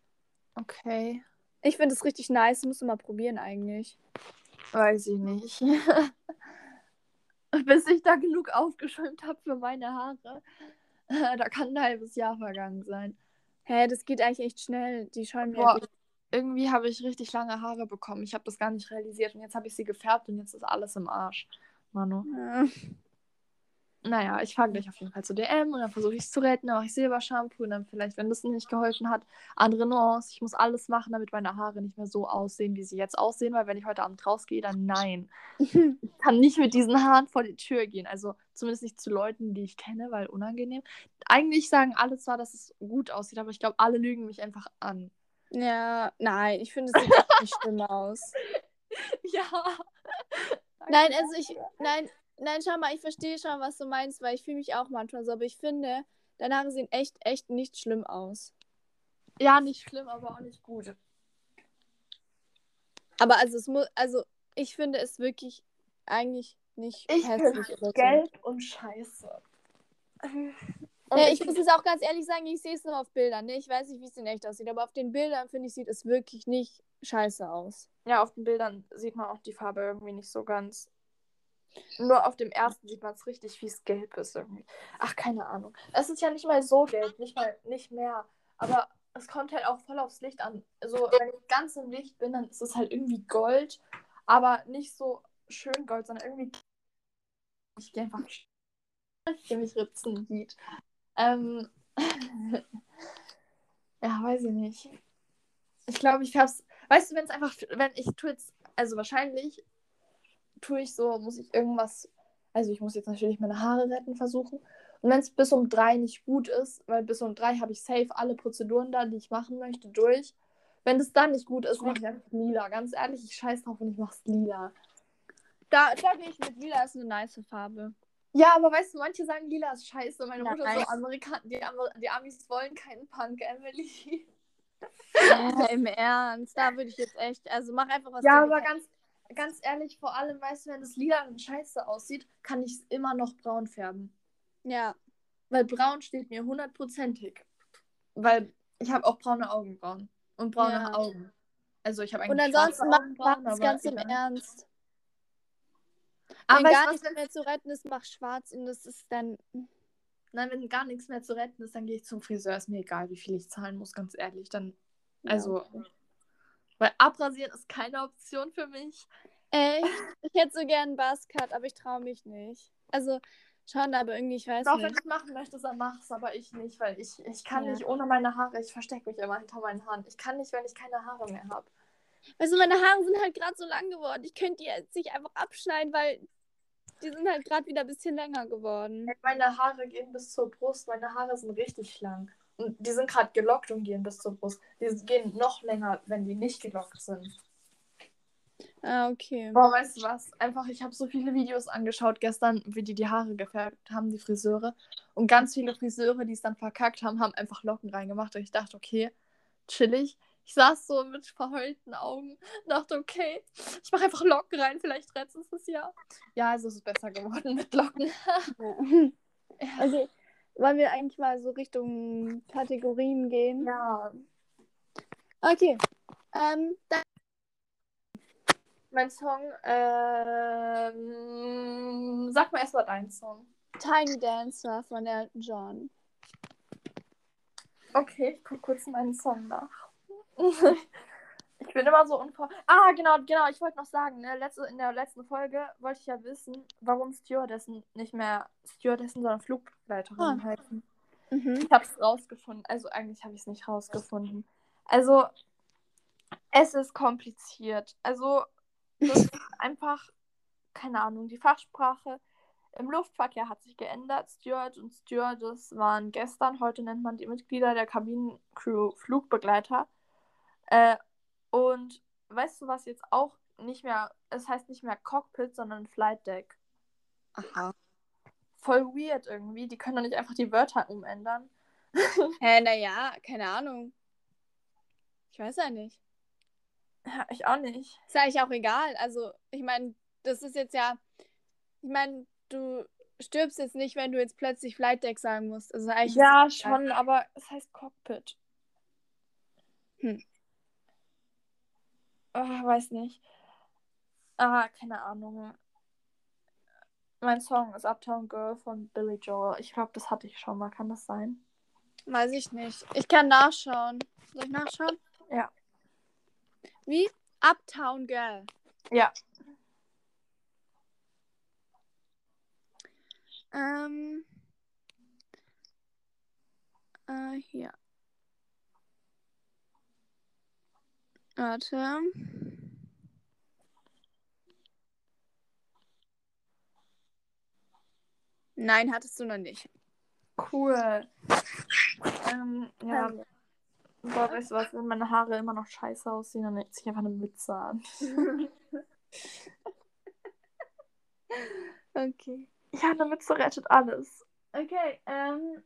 Okay. Ich finde es richtig nice, musst du mal probieren eigentlich. Weiß ich nicht. *laughs* Bis ich da genug aufgeschäumt habe für meine Haare. *laughs* Da kann ein halbes Jahr vergangen sein. Hä, das geht eigentlich echt schnell. Die schäumen ja. Irgendwie habe ich richtig lange Haare bekommen. Ich habe das gar nicht realisiert. Und jetzt habe ich sie gefärbt und jetzt ist alles im Arsch. Manu. Ja. Naja, ich fahre gleich auf jeden Fall zu DM und dann versuche ich es zu retten. Dann mache ich Silbershampoo und dann vielleicht, wenn das nicht geholfen hat, andere Nuance. Ich muss alles machen, damit meine Haare nicht mehr so aussehen, wie sie jetzt aussehen, weil wenn ich heute Abend rausgehe, dann nein. Ich kann nicht mit diesen Haaren vor die Tür gehen. Also zumindest nicht zu Leuten, die ich kenne, weil unangenehm. Eigentlich sagen alle zwar, dass es gut aussieht, aber ich glaube, alle lügen mich einfach an. Ja, nein, ich finde, es sieht echt nicht schlimm aus. *laughs* Ja. Nein, also ich, nein, nein, schau mal, ich verstehe schon, was du meinst, weil ich fühle mich auch manchmal so, aber ich finde, deine Haare sehen echt, echt nicht schlimm aus. Ja, nicht schlimm, aber auch nicht gut. Aber also es muss, also ich finde es wirklich eigentlich nicht Ich hässlich oder so. gelb und scheiße. *laughs* Ja, ich muss es auch ganz ehrlich sagen, ich sehe es nur auf Bildern. Ne? Ich weiß nicht, wie es in echt aussieht, aber auf den Bildern, finde ich, sieht es wirklich nicht scheiße aus. Ja, auf den Bildern sieht man auch die Farbe irgendwie nicht so ganz. Nur auf dem ersten sieht man es richtig, wie es gelb ist irgendwie. Ach, keine Ahnung. Es ist ja nicht mal so gelb, nicht mal nicht mehr. Aber es kommt halt auch voll aufs Licht an. Also, wenn ich ganz im Licht bin, dann ist es halt irgendwie Gold, aber nicht so schön Gold, sondern irgendwie. Ich gehe einfach. Ich gehe mich ritzen, Lied. Ähm. *laughs* ja, weiß ich nicht. Ich glaube, ich hab's. Weißt du, wenn es einfach. Wenn ich tue jetzt. Also wahrscheinlich tue ich so, muss ich irgendwas. Also ich muss jetzt natürlich meine Haare retten versuchen. Und wenn es bis um drei nicht gut ist, weil bis um drei habe ich safe alle Prozeduren da, die ich machen möchte, durch. Wenn es dann nicht gut ist, mache ich einfach lila. Ganz ehrlich, ich scheiß drauf und ich mach's lila. Da, da gehe ich mit lila, ist eine nice Farbe. Ja, aber weißt du, manche sagen, lila ist scheiße. Meine Ja, Mutter nein. so, Amerikan die, Amer die Amis wollen keinen Punk, Emily. Äh, Im Ernst, da würde ich jetzt echt, also mach einfach was. Ja, aber ganz, ganz ehrlich, vor allem, weißt du, wenn das lila scheiße aussieht, kann ich es immer noch braun färben. Ja, Weil braun steht mir hundertprozentig. Weil ich habe auch braune Augenbrauen und braune Ja. Augen. Also ich habe und eigentlich ansonsten schwarze mach, mach Augenbrauen, das aber ganz im. Ernst. Aber Wenn gar was, nichts wenn, mehr zu retten ist, mach schwarz und das ist dann. nein, wenn gar nichts mehr zu retten ist, dann gehe ich zum Friseur. Ist mir egal, wie viel ich zahlen muss, ganz ehrlich. Dann, Ja, also, okay. weil abrasieren ist keine Option für mich. Echt? Ich hätte so gern einen Buzzcut, aber ich traue mich nicht. Also schon, aber irgendwie, ich weiß Auch wenn nicht. du es machen möchtest, dann mach's, aber ich nicht, weil ich, ich kann Ja. nicht ohne meine Haare. Ich verstecke mich immer hinter meinen Haaren. Ich kann nicht, wenn ich keine Haare mehr habe. Weißt du, meine Haare sind halt gerade so lang geworden. Ich könnte die jetzt nicht einfach abschneiden, weil die sind halt gerade wieder ein bisschen länger geworden. Meine Haare gehen bis zur Brust. Meine Haare sind richtig lang. Und die sind gerade gelockt und gehen bis zur Brust. Die gehen noch länger, wenn die nicht gelockt sind. Ah, okay. Boah, weißt du was? Einfach, ich habe so viele Videos angeschaut gestern, wie die die Haare gefärbt haben, die Friseure. Und ganz viele Friseure, die es dann verkackt haben, haben einfach Locken reingemacht. Und ich dachte, okay, chillig. Ich saß so mit verheulten Augen und dachte, okay, ich mache einfach Locken rein, vielleicht rettet es das ja. Ja, also es ist besser geworden mit Locken. *laughs* Ja. Okay. Wollen wir eigentlich mal so Richtung Kategorien gehen? Ja. Okay. Ähm, dann Mein Song, ähm, sag mal erstmal deinen Song. Tiny Dancer von Elton John. Okay, ich guck kurz meinen Song nach. *laughs* ich bin immer so unvor. Ah, genau, genau, ich wollte noch sagen, ne, letzte, in der letzten Folge wollte ich ja wissen, warum Stewardessen nicht mehr Stewardessen, sondern Flugbegleiterinnen Ah. heißen. Mhm. Ich habe es rausgefunden. Also eigentlich habe ich es nicht rausgefunden. Also es ist kompliziert. Also das *laughs* ist einfach, keine Ahnung, die Fachsprache im Luftverkehr hat sich geändert. Steward und Stewardess waren gestern, heute nennt man die Mitglieder der Kabinencrew Flugbegleiter. Äh, und weißt du, was jetzt auch nicht mehr, es heißt nicht mehr Cockpit, sondern Flight Deck. Aha. Voll weird irgendwie. Die können doch nicht einfach die Wörter umändern. *laughs* Hä, naja, keine Ahnung. Ich weiß ja nicht. Ja, ich auch nicht. Ist ja eigentlich auch egal. Also, ich meine, das ist jetzt ja. Ich meine, du stirbst jetzt nicht, wenn du jetzt plötzlich Flight Deck sagen musst. Also eigentlich Ja, schon, aber es heißt Cockpit. Hm. Ah, weiß nicht. Ah, keine Ahnung. Mein Song ist Uptown Girl von Billy Joel. Ich glaube, das hatte ich schon mal. Kann das sein? Weiß ich nicht. Ich kann nachschauen. Soll ich nachschauen? Ja. Wie? Uptown Girl. Ja. Ähm. Äh, hier. Warte. Nein, hattest du noch nicht. Cool. Ähm, ja. Ähm. Boah, weißt du was? Wenn meine Haare immer noch scheiße aussehen, dann ziehe ich einfach eine Mütze an. *laughs* Okay. Ja, eine Mütze rettet alles. Okay, ähm,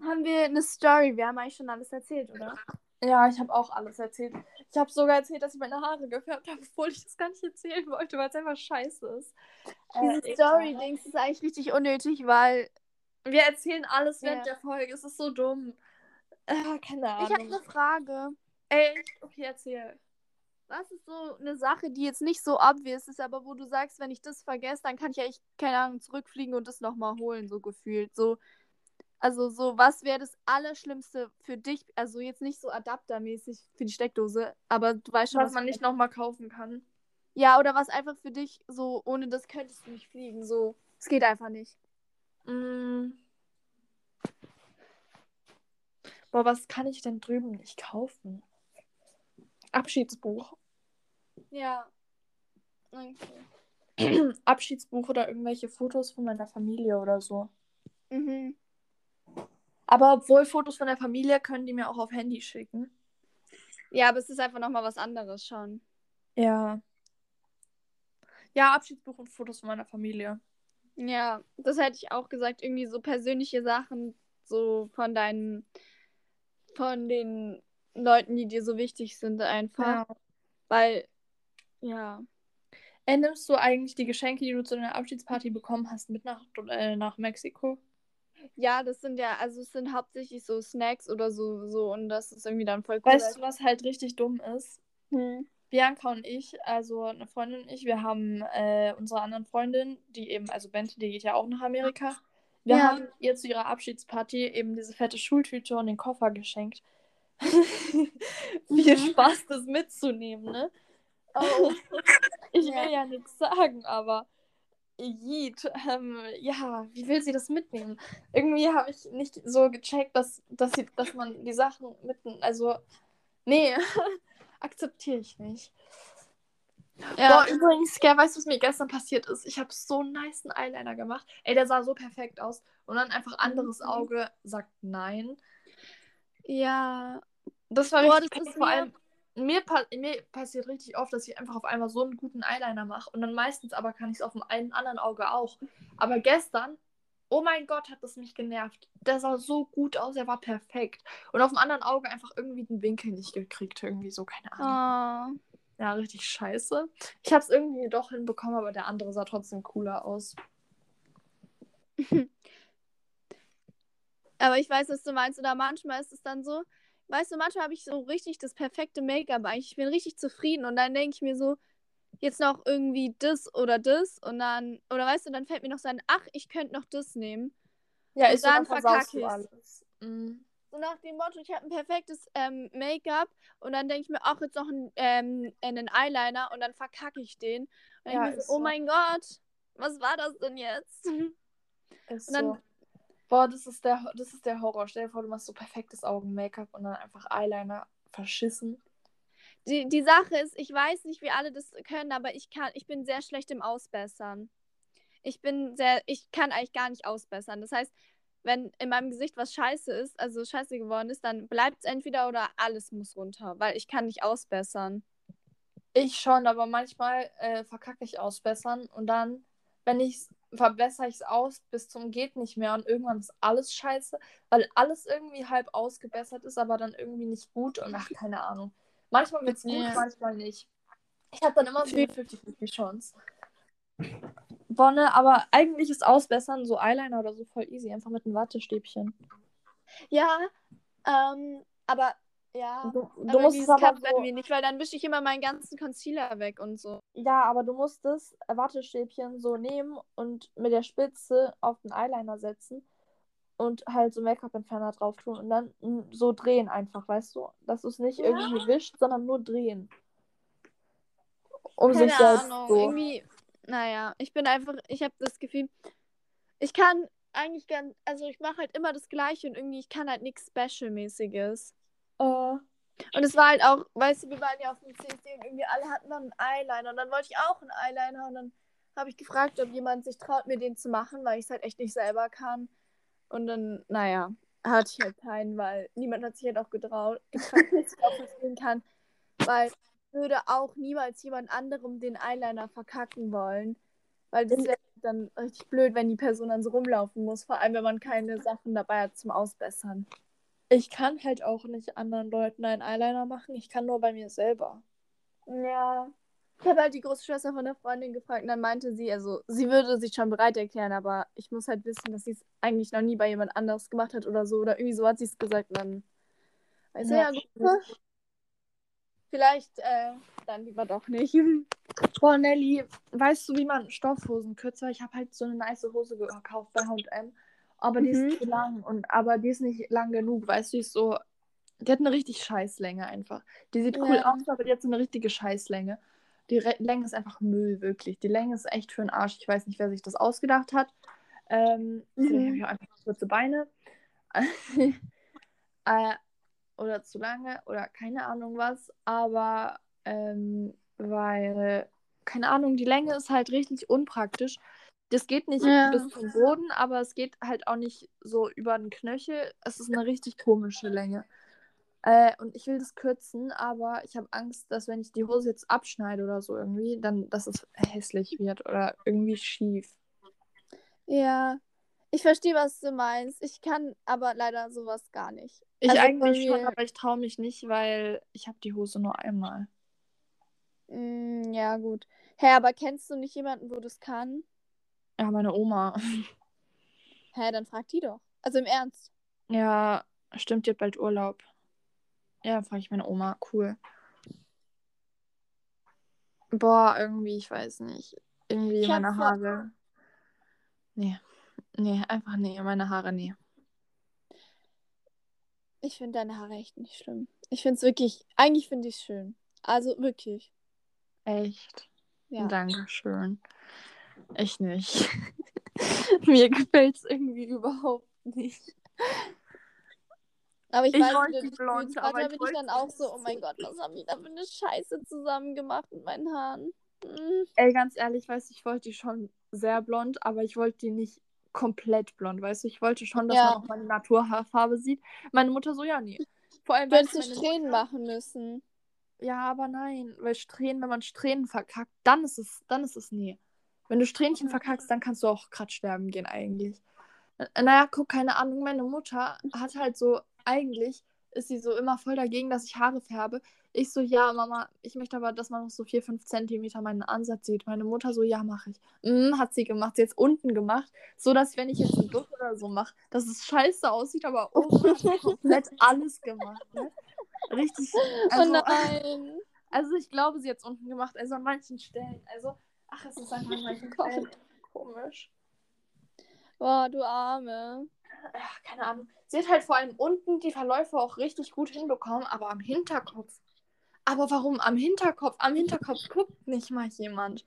haben wir eine Story? Wir haben eigentlich schon alles erzählt, oder? Ja, ich habe auch alles erzählt. Ich habe sogar erzählt, dass ich meine Haare gefärbt habe, obwohl ich das gar nicht erzählen wollte, weil es einfach scheiße ist. Diese Äh, Story-Dings ist eigentlich richtig unnötig, weil Wir erzählen alles während Ja. der Folge. Es ist so dumm. Äh, keine Ahnung. ich habe eine Frage. Echt? Okay, erzähl. Was ist so eine Sache, die jetzt nicht so obvious ist, aber wo du sagst, wenn ich das vergesse, dann kann ich ja echt, keine Ahnung, zurückfliegen und das nochmal holen, so gefühlt. So, also so, was wäre das Allerschlimmste für dich? Also jetzt nicht so adaptermäßig für die Steckdose, aber du weißt schon, Was man nicht nochmal kaufen kann. Ja, oder was einfach für dich so, ohne das könntest du nicht fliegen. So, es geht einfach nicht. Mm. Boah, was kann ich denn drüben nicht kaufen? Abschiedsbuch. Ja. Okay. *clears throat* Abschiedsbuch oder irgendwelche Fotos von meiner Familie oder so. Mhm. Aber obwohl Fotos von der Familie können die mir auch auf Handy schicken. Ja, aber es ist einfach nochmal was anderes schon. Ja. Ja, Abschiedsbuch und Fotos von meiner Familie. Ja, das hätte ich auch gesagt. Irgendwie so persönliche Sachen, so von deinen, von den Leuten, die dir so wichtig sind, einfach. Weil, ja. Äh, nimmst du eigentlich die Geschenke, die du zu deiner Abschiedsparty bekommen hast, mit nach, äh, nach Mexiko? Ja, das sind ja, also es sind hauptsächlich so Snacks oder so, so und das ist irgendwie dann voll cool. Weißt du, was halt richtig dumm ist? Hm. Bianca und ich, also eine Freundin und ich, wir haben äh, unsere anderen Freundin, die eben, also Bente, die geht ja auch nach Amerika. Wir Ja. haben ihr zu ihrer Abschiedsparty eben diese fette Schultüte und den Koffer geschenkt. *laughs* Viel Spaß, das mitzunehmen, ne? Oh. *laughs* Ich Ja. will ja nichts sagen, aber Jeet, ähm, ja, wie will sie das mitnehmen? Irgendwie habe ich nicht so gecheckt, dass, dass, sie, dass man die Sachen mitten, also, nee, *laughs* akzeptiere ich nicht. Ja. Boah, übrigens, gell, weißt du, was mir gestern passiert ist? Ich habe so einen niceen Eyeliner gemacht. Ey, der sah so perfekt aus. Und dann einfach anderes Mhm. Auge sagt nein. ja. Das war Boah, richtig das ist vor allem mir, mir passiert richtig oft, dass ich einfach auf einmal so einen guten Eyeliner mache und dann meistens aber kann ich es auf dem einen anderen Auge auch. Aber gestern, oh mein Gott, hat das mich genervt. Der sah so gut aus, er war perfekt. Und auf dem anderen Auge einfach irgendwie den Winkel nicht gekriegt, irgendwie so, keine Ahnung. Oh. Ja, richtig scheiße. Ich habe es irgendwie doch hinbekommen, aber der andere sah trotzdem cooler aus. *laughs* Aber ich weiß, was du meinst. Oder manchmal ist es dann so, weißt du, manchmal habe ich so richtig das perfekte Make-up eigentlich. Ich bin richtig zufrieden und dann denke ich mir so, jetzt noch irgendwie das oder das und dann, oder weißt du, dann fällt mir noch so ein, ach, ich könnte noch das nehmen. Ja, Und ist so, dann dann versaust verkack du ich's. alles. Mhm. So nach dem Motto, ich habe ein perfektes ähm, Make-up und dann denke ich mir, ach, jetzt noch ein, ähm, einen Eyeliner und dann verkacke ich den. Und Ja, ich mir so, oh so. mein Gott, was war das denn jetzt? Ist Und dann- so. Boah, das ist, der, das ist der Horror. Stell dir vor, du machst so perfektes Augen-Make-up und dann einfach Eyeliner verschissen. Die, die Sache ist, ich weiß nicht, wie alle das können, aber ich kann, ich bin sehr schlecht im Ausbessern. Ich bin sehr, ich kann eigentlich gar nicht ausbessern. Das heißt, wenn in meinem Gesicht was scheiße ist, also scheiße geworden ist, dann bleibt es entweder oder alles muss runter, weil ich kann nicht ausbessern. Ich schon, aber manchmal äh, verkacke ich ausbessern und dann, wenn ich verbessere ich es aus bis zum geht nicht mehr und irgendwann ist alles scheiße, weil alles irgendwie halb ausgebessert ist, aber dann irgendwie nicht gut und ach, keine Ahnung. Manchmal wird es gut, Ja. manchmal nicht. Ich habe dann immer so eine 50-50 Chance. Bonne, aber eigentlich ist Ausbessern so Eyeliner oder so voll easy, einfach mit einem Wattestäbchen. Ja, ähm, aber ja. Du, aber du musst wie es aber klappt so, irgendwie nicht, weil dann wische ich immer meinen ganzen Concealer weg und so. Ja, aber du musst das Wattestäbchen so nehmen und mit der Spitze auf den Eyeliner setzen und halt so Make-up-Entferner drauf tun und dann so drehen einfach, weißt du? Dass du es nicht Ja. irgendwie wischt, sondern nur drehen. Um Keine sich selbst Ahnung, so. irgendwie, naja, ich bin einfach, ich habe das Gefühl, ich kann eigentlich ganz, also ich mache halt immer das Gleiche und irgendwie, ich kann halt nichts Special-mäßiges. Äh, Und es war halt auch, weißt du, wir waren ja auf dem CSD und irgendwie alle hatten dann einen Eyeliner und dann wollte ich auch einen Eyeliner und dann habe ich gefragt, ob jemand sich traut, mir den zu machen, weil ich es halt echt nicht selber kann. Und dann, naja, hatte ich halt keinen, weil niemand hat sich halt auch getraut, getraut was ich auch verstehen kann, weil würde auch niemals jemand anderem den Eyeliner verkacken wollen, weil das wäre dann richtig blöd, wenn die Person dann so rumlaufen muss. Vor allem, wenn man keine Sachen dabei hat zum Ausbessern. Ich kann halt auch nicht anderen Leuten einen Eyeliner machen. Ich kann nur bei mir selber. Ja. Ich habe halt die große Schwester von der Freundin gefragt und dann meinte sie, also sie würde sich schon bereit erklären, aber ich muss halt wissen, dass sie es eigentlich noch nie bei jemand anderes gemacht hat oder so. Oder irgendwie so hat sie es gesagt. Und dann weiß ja, Ja, gut. Vielleicht äh, dann lieber doch nicht. *laughs* Boah, Nelly, weißt du, wie man Stoffhosen kürzt? Weil Ich habe halt so eine nice Hose gekauft bei H&M. Aber die Mhm. ist zu lang. Und, aber die ist nicht lang genug, weißt du, die ist so... Die hat eine richtig Scheißlänge einfach. Die sieht cool Ja. aus, aber die hat so eine richtige Scheißlänge. Die Re Länge ist einfach Müll, wirklich. Die Länge ist echt für den Arsch. Ich weiß nicht, wer sich das ausgedacht hat. Ähm, Vielleicht Mhm. habe ich auch einfach kurze Beine. *laughs* äh, oder zu lange oder keine Ahnung was. Aber ähm, weil, keine Ahnung, die Länge ist halt richtig unpraktisch. Das geht nicht Ja. bis zum Boden, aber es geht halt auch nicht so über den Knöchel. Es ist eine richtig komische Länge. Äh, und ich will das kürzen, aber ich habe Angst, dass wenn ich die Hose jetzt abschneide oder so irgendwie, dann, dass es hässlich wird oder irgendwie schief. Ja. Ich verstehe, was du meinst. Ich kann aber leider sowas gar nicht. Ich Also eigentlich schon, aber ich traue mich nicht, weil ich habe die Hose nur einmal. Mm, ja, gut. Hä, aber kennst du nicht jemanden, wo das kann? Ja, meine Oma. Hä, dann frag die doch. Also im Ernst. Ja, stimmt, die hat bald Urlaub. Ja, dann frage ich meine Oma. Cool. Boah, irgendwie, ich weiß nicht. Irgendwie Ich meine Haare. Nee. Nee, einfach nee, meine Haare nee. Ich finde deine Haare echt nicht schlimm. Ich finde es wirklich, eigentlich finde ich es schön. Also wirklich. Echt. Ja. Dankeschön. Ich nicht. *laughs* Mir gefällt es irgendwie überhaupt nicht. Aber ich, Ich weiß, du blond, aber ich bin ich dann auch so, oh mein Gott, was haben die da für eine Scheiße zusammen gemacht mit meinen Haaren? Mm. Ey, ganz ehrlich, weißt du, ich wollte die schon sehr blond, aber ich wollte die nicht komplett blond, weißt du? Ich wollte schon, dass Ja. man auch meine Naturhaarfarbe sieht. Meine Mutter so, ja, nee. Vor allem, Du hättest Strähnen machen müssen. Ja, aber nein, weil Strähnen, wenn man Strähnen verkackt, dann ist es, dann ist es nee. Wenn du Strähnchen verkackst, dann kannst du auch grad sterben gehen eigentlich. Äh, Naja, guck, keine Ahnung, meine Mutter hat halt so, eigentlich ist sie so immer voll dagegen, dass ich Haare färbe. Ich so, ja, Mama, ich möchte aber, dass man noch so 4, 5 Zentimeter meinen Ansatz sieht. Meine Mutter so, ja, mache ich. Mm, hat sie gemacht, sie jetzt unten gemacht, so dass wenn ich jetzt einen Dutt oder so mache, dass es scheiße aussieht, aber *laughs* oben hat sie komplett alles gemacht, ne? Richtig, also, oh nein. *laughs* also ich glaube, sie hat es unten gemacht, also an manchen Stellen. Also, ach, es ist einfach manchen *laughs* Gott. Stellen komisch. Boah, du Arme. Ach, keine Ahnung. Sie hat halt vor allem unten die Verläufe auch richtig gut hinbekommen, aber am Hinterkopf. Aber warum am Hinterkopf? Am Hinterkopf guckt nicht mal jemand.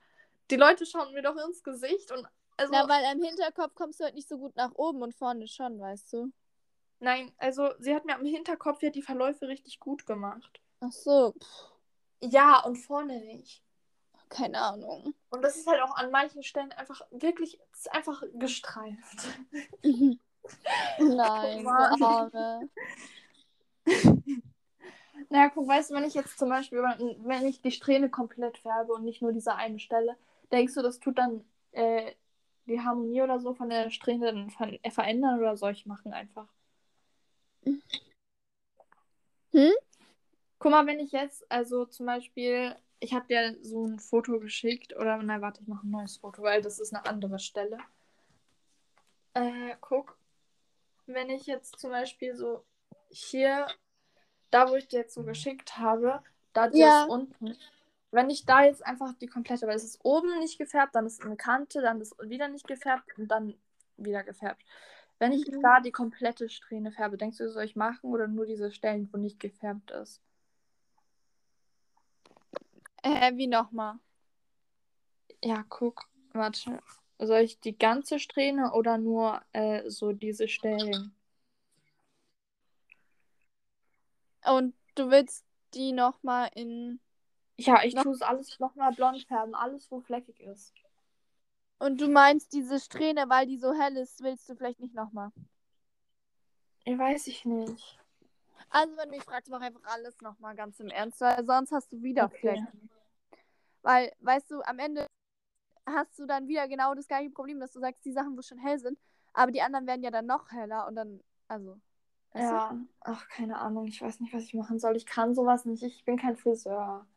Die Leute schauen mir doch ins Gesicht und also Na, weil am Hinterkopf kommst du halt nicht so gut nach oben und vorne schon, weißt du? nein, also sie hat mir am Hinterkopf ja die Verläufe richtig gut gemacht. Ach so, pff, Ja, und vorne nicht. Keine Ahnung. Und das ist halt auch an manchen Stellen einfach wirklich, es ist einfach gestreift. *laughs* Nein, Mann. du Arme. *laughs* Naja, guck, weißt du, wenn ich jetzt zum Beispiel, wenn ich die Strähne komplett färbe und nicht nur diese eine Stelle, denkst du, das tut dann äh, die Harmonie oder so von der Strähne dann ver verändern oder soll ich machen einfach? Hm? Guck mal, wenn ich jetzt, also zum Beispiel, ich habe dir so ein Foto geschickt oder, nein, warte, ich mache ein neues Foto, weil das ist eine andere Stelle. Äh, guck, wenn ich jetzt zum Beispiel so hier, da wo ich dir jetzt so geschickt habe, da Ja. unten, wenn ich da jetzt einfach die komplette, weil es ist oben nicht gefärbt, dann ist eine Kante, dann ist wieder nicht gefärbt und dann wieder gefärbt. Wenn ich Mhm. da die komplette Strähne färbe, denkst du, soll ich machen oder nur diese Stellen, wo nicht gefärbt ist? Äh, wie nochmal? Ja, guck, warte. Soll ich die ganze Strähne oder nur äh, so diese Stellen? Und du willst die nochmal in. Ja, ich Noch- tue es alles nochmal blond färben, alles wo fleckig ist. Und du meinst diese Strähne, weil die so hell ist, willst du vielleicht nicht nochmal. Ja, weiß ich nicht. Also, wenn du mich fragst, mach einfach alles nochmal ganz im Ernst, weil sonst hast du wieder Okay. Flecken. Weil, weißt du, am Ende hast du dann wieder genau das gleiche Problem, dass du sagst, die Sachen, wo schon hell sind, aber die anderen werden ja dann noch heller und dann, also. weißt du? Ja, ach, keine Ahnung. Ich weiß nicht, was ich machen soll. Ich kann sowas nicht. Ich bin kein Friseur.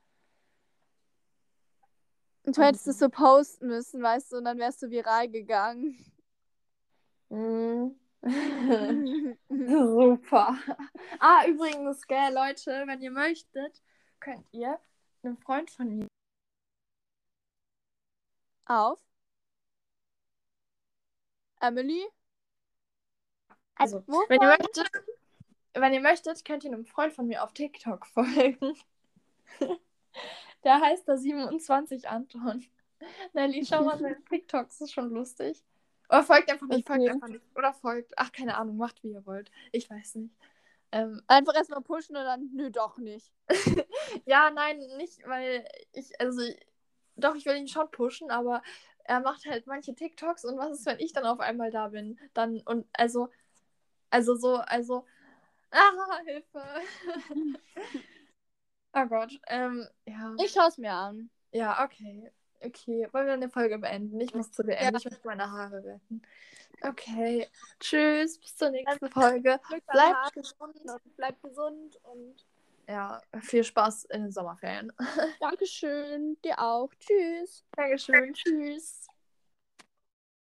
Und du hättest es so posten müssen, weißt du, und dann wärst du viral gegangen. Mhm. *laughs* Super. Ah, übrigens, gell, Leute, wenn ihr möchtet, könnt ihr einem Freund von mir. Auf. Emily? Also, Wo wenn ihr möchtet, wenn ihr möchtet, könnt ihr einem Freund von mir auf TikTok *laughs* folgen. Der heißt da 27 Anton. Nelly, schau mal seine *laughs* TikToks, ist schon lustig. Oder folgt einfach nicht, folgt einfach nicht. Oder folgt. Ach, keine Ahnung, macht wie ihr wollt. Ich weiß nicht. Ähm, Einfach erstmal pushen und dann, nö, doch nicht. *laughs* ja, nein, nicht, weil ich, also, doch, ich will ihn schon pushen, aber er macht halt manche TikToks und was ist, wenn ich dann auf einmal da bin? Dann, und also, also so, also, *laughs* ah, Hilfe. *laughs* oh Gott, ähm, ja. Ich schaue es mir an. Ja, okay. Okay, wollen wir eine Folge beenden? Ich muss zu der Ja. Ende. Ich möchte meine Haare retten. Okay. Tschüss, bis zur nächsten Folge. Bleibt gesund. und bleibt gesund und Ja, viel Spaß in den Sommerferien. *laughs* Dankeschön. Dir auch. Tschüss. Dankeschön. Tschüss.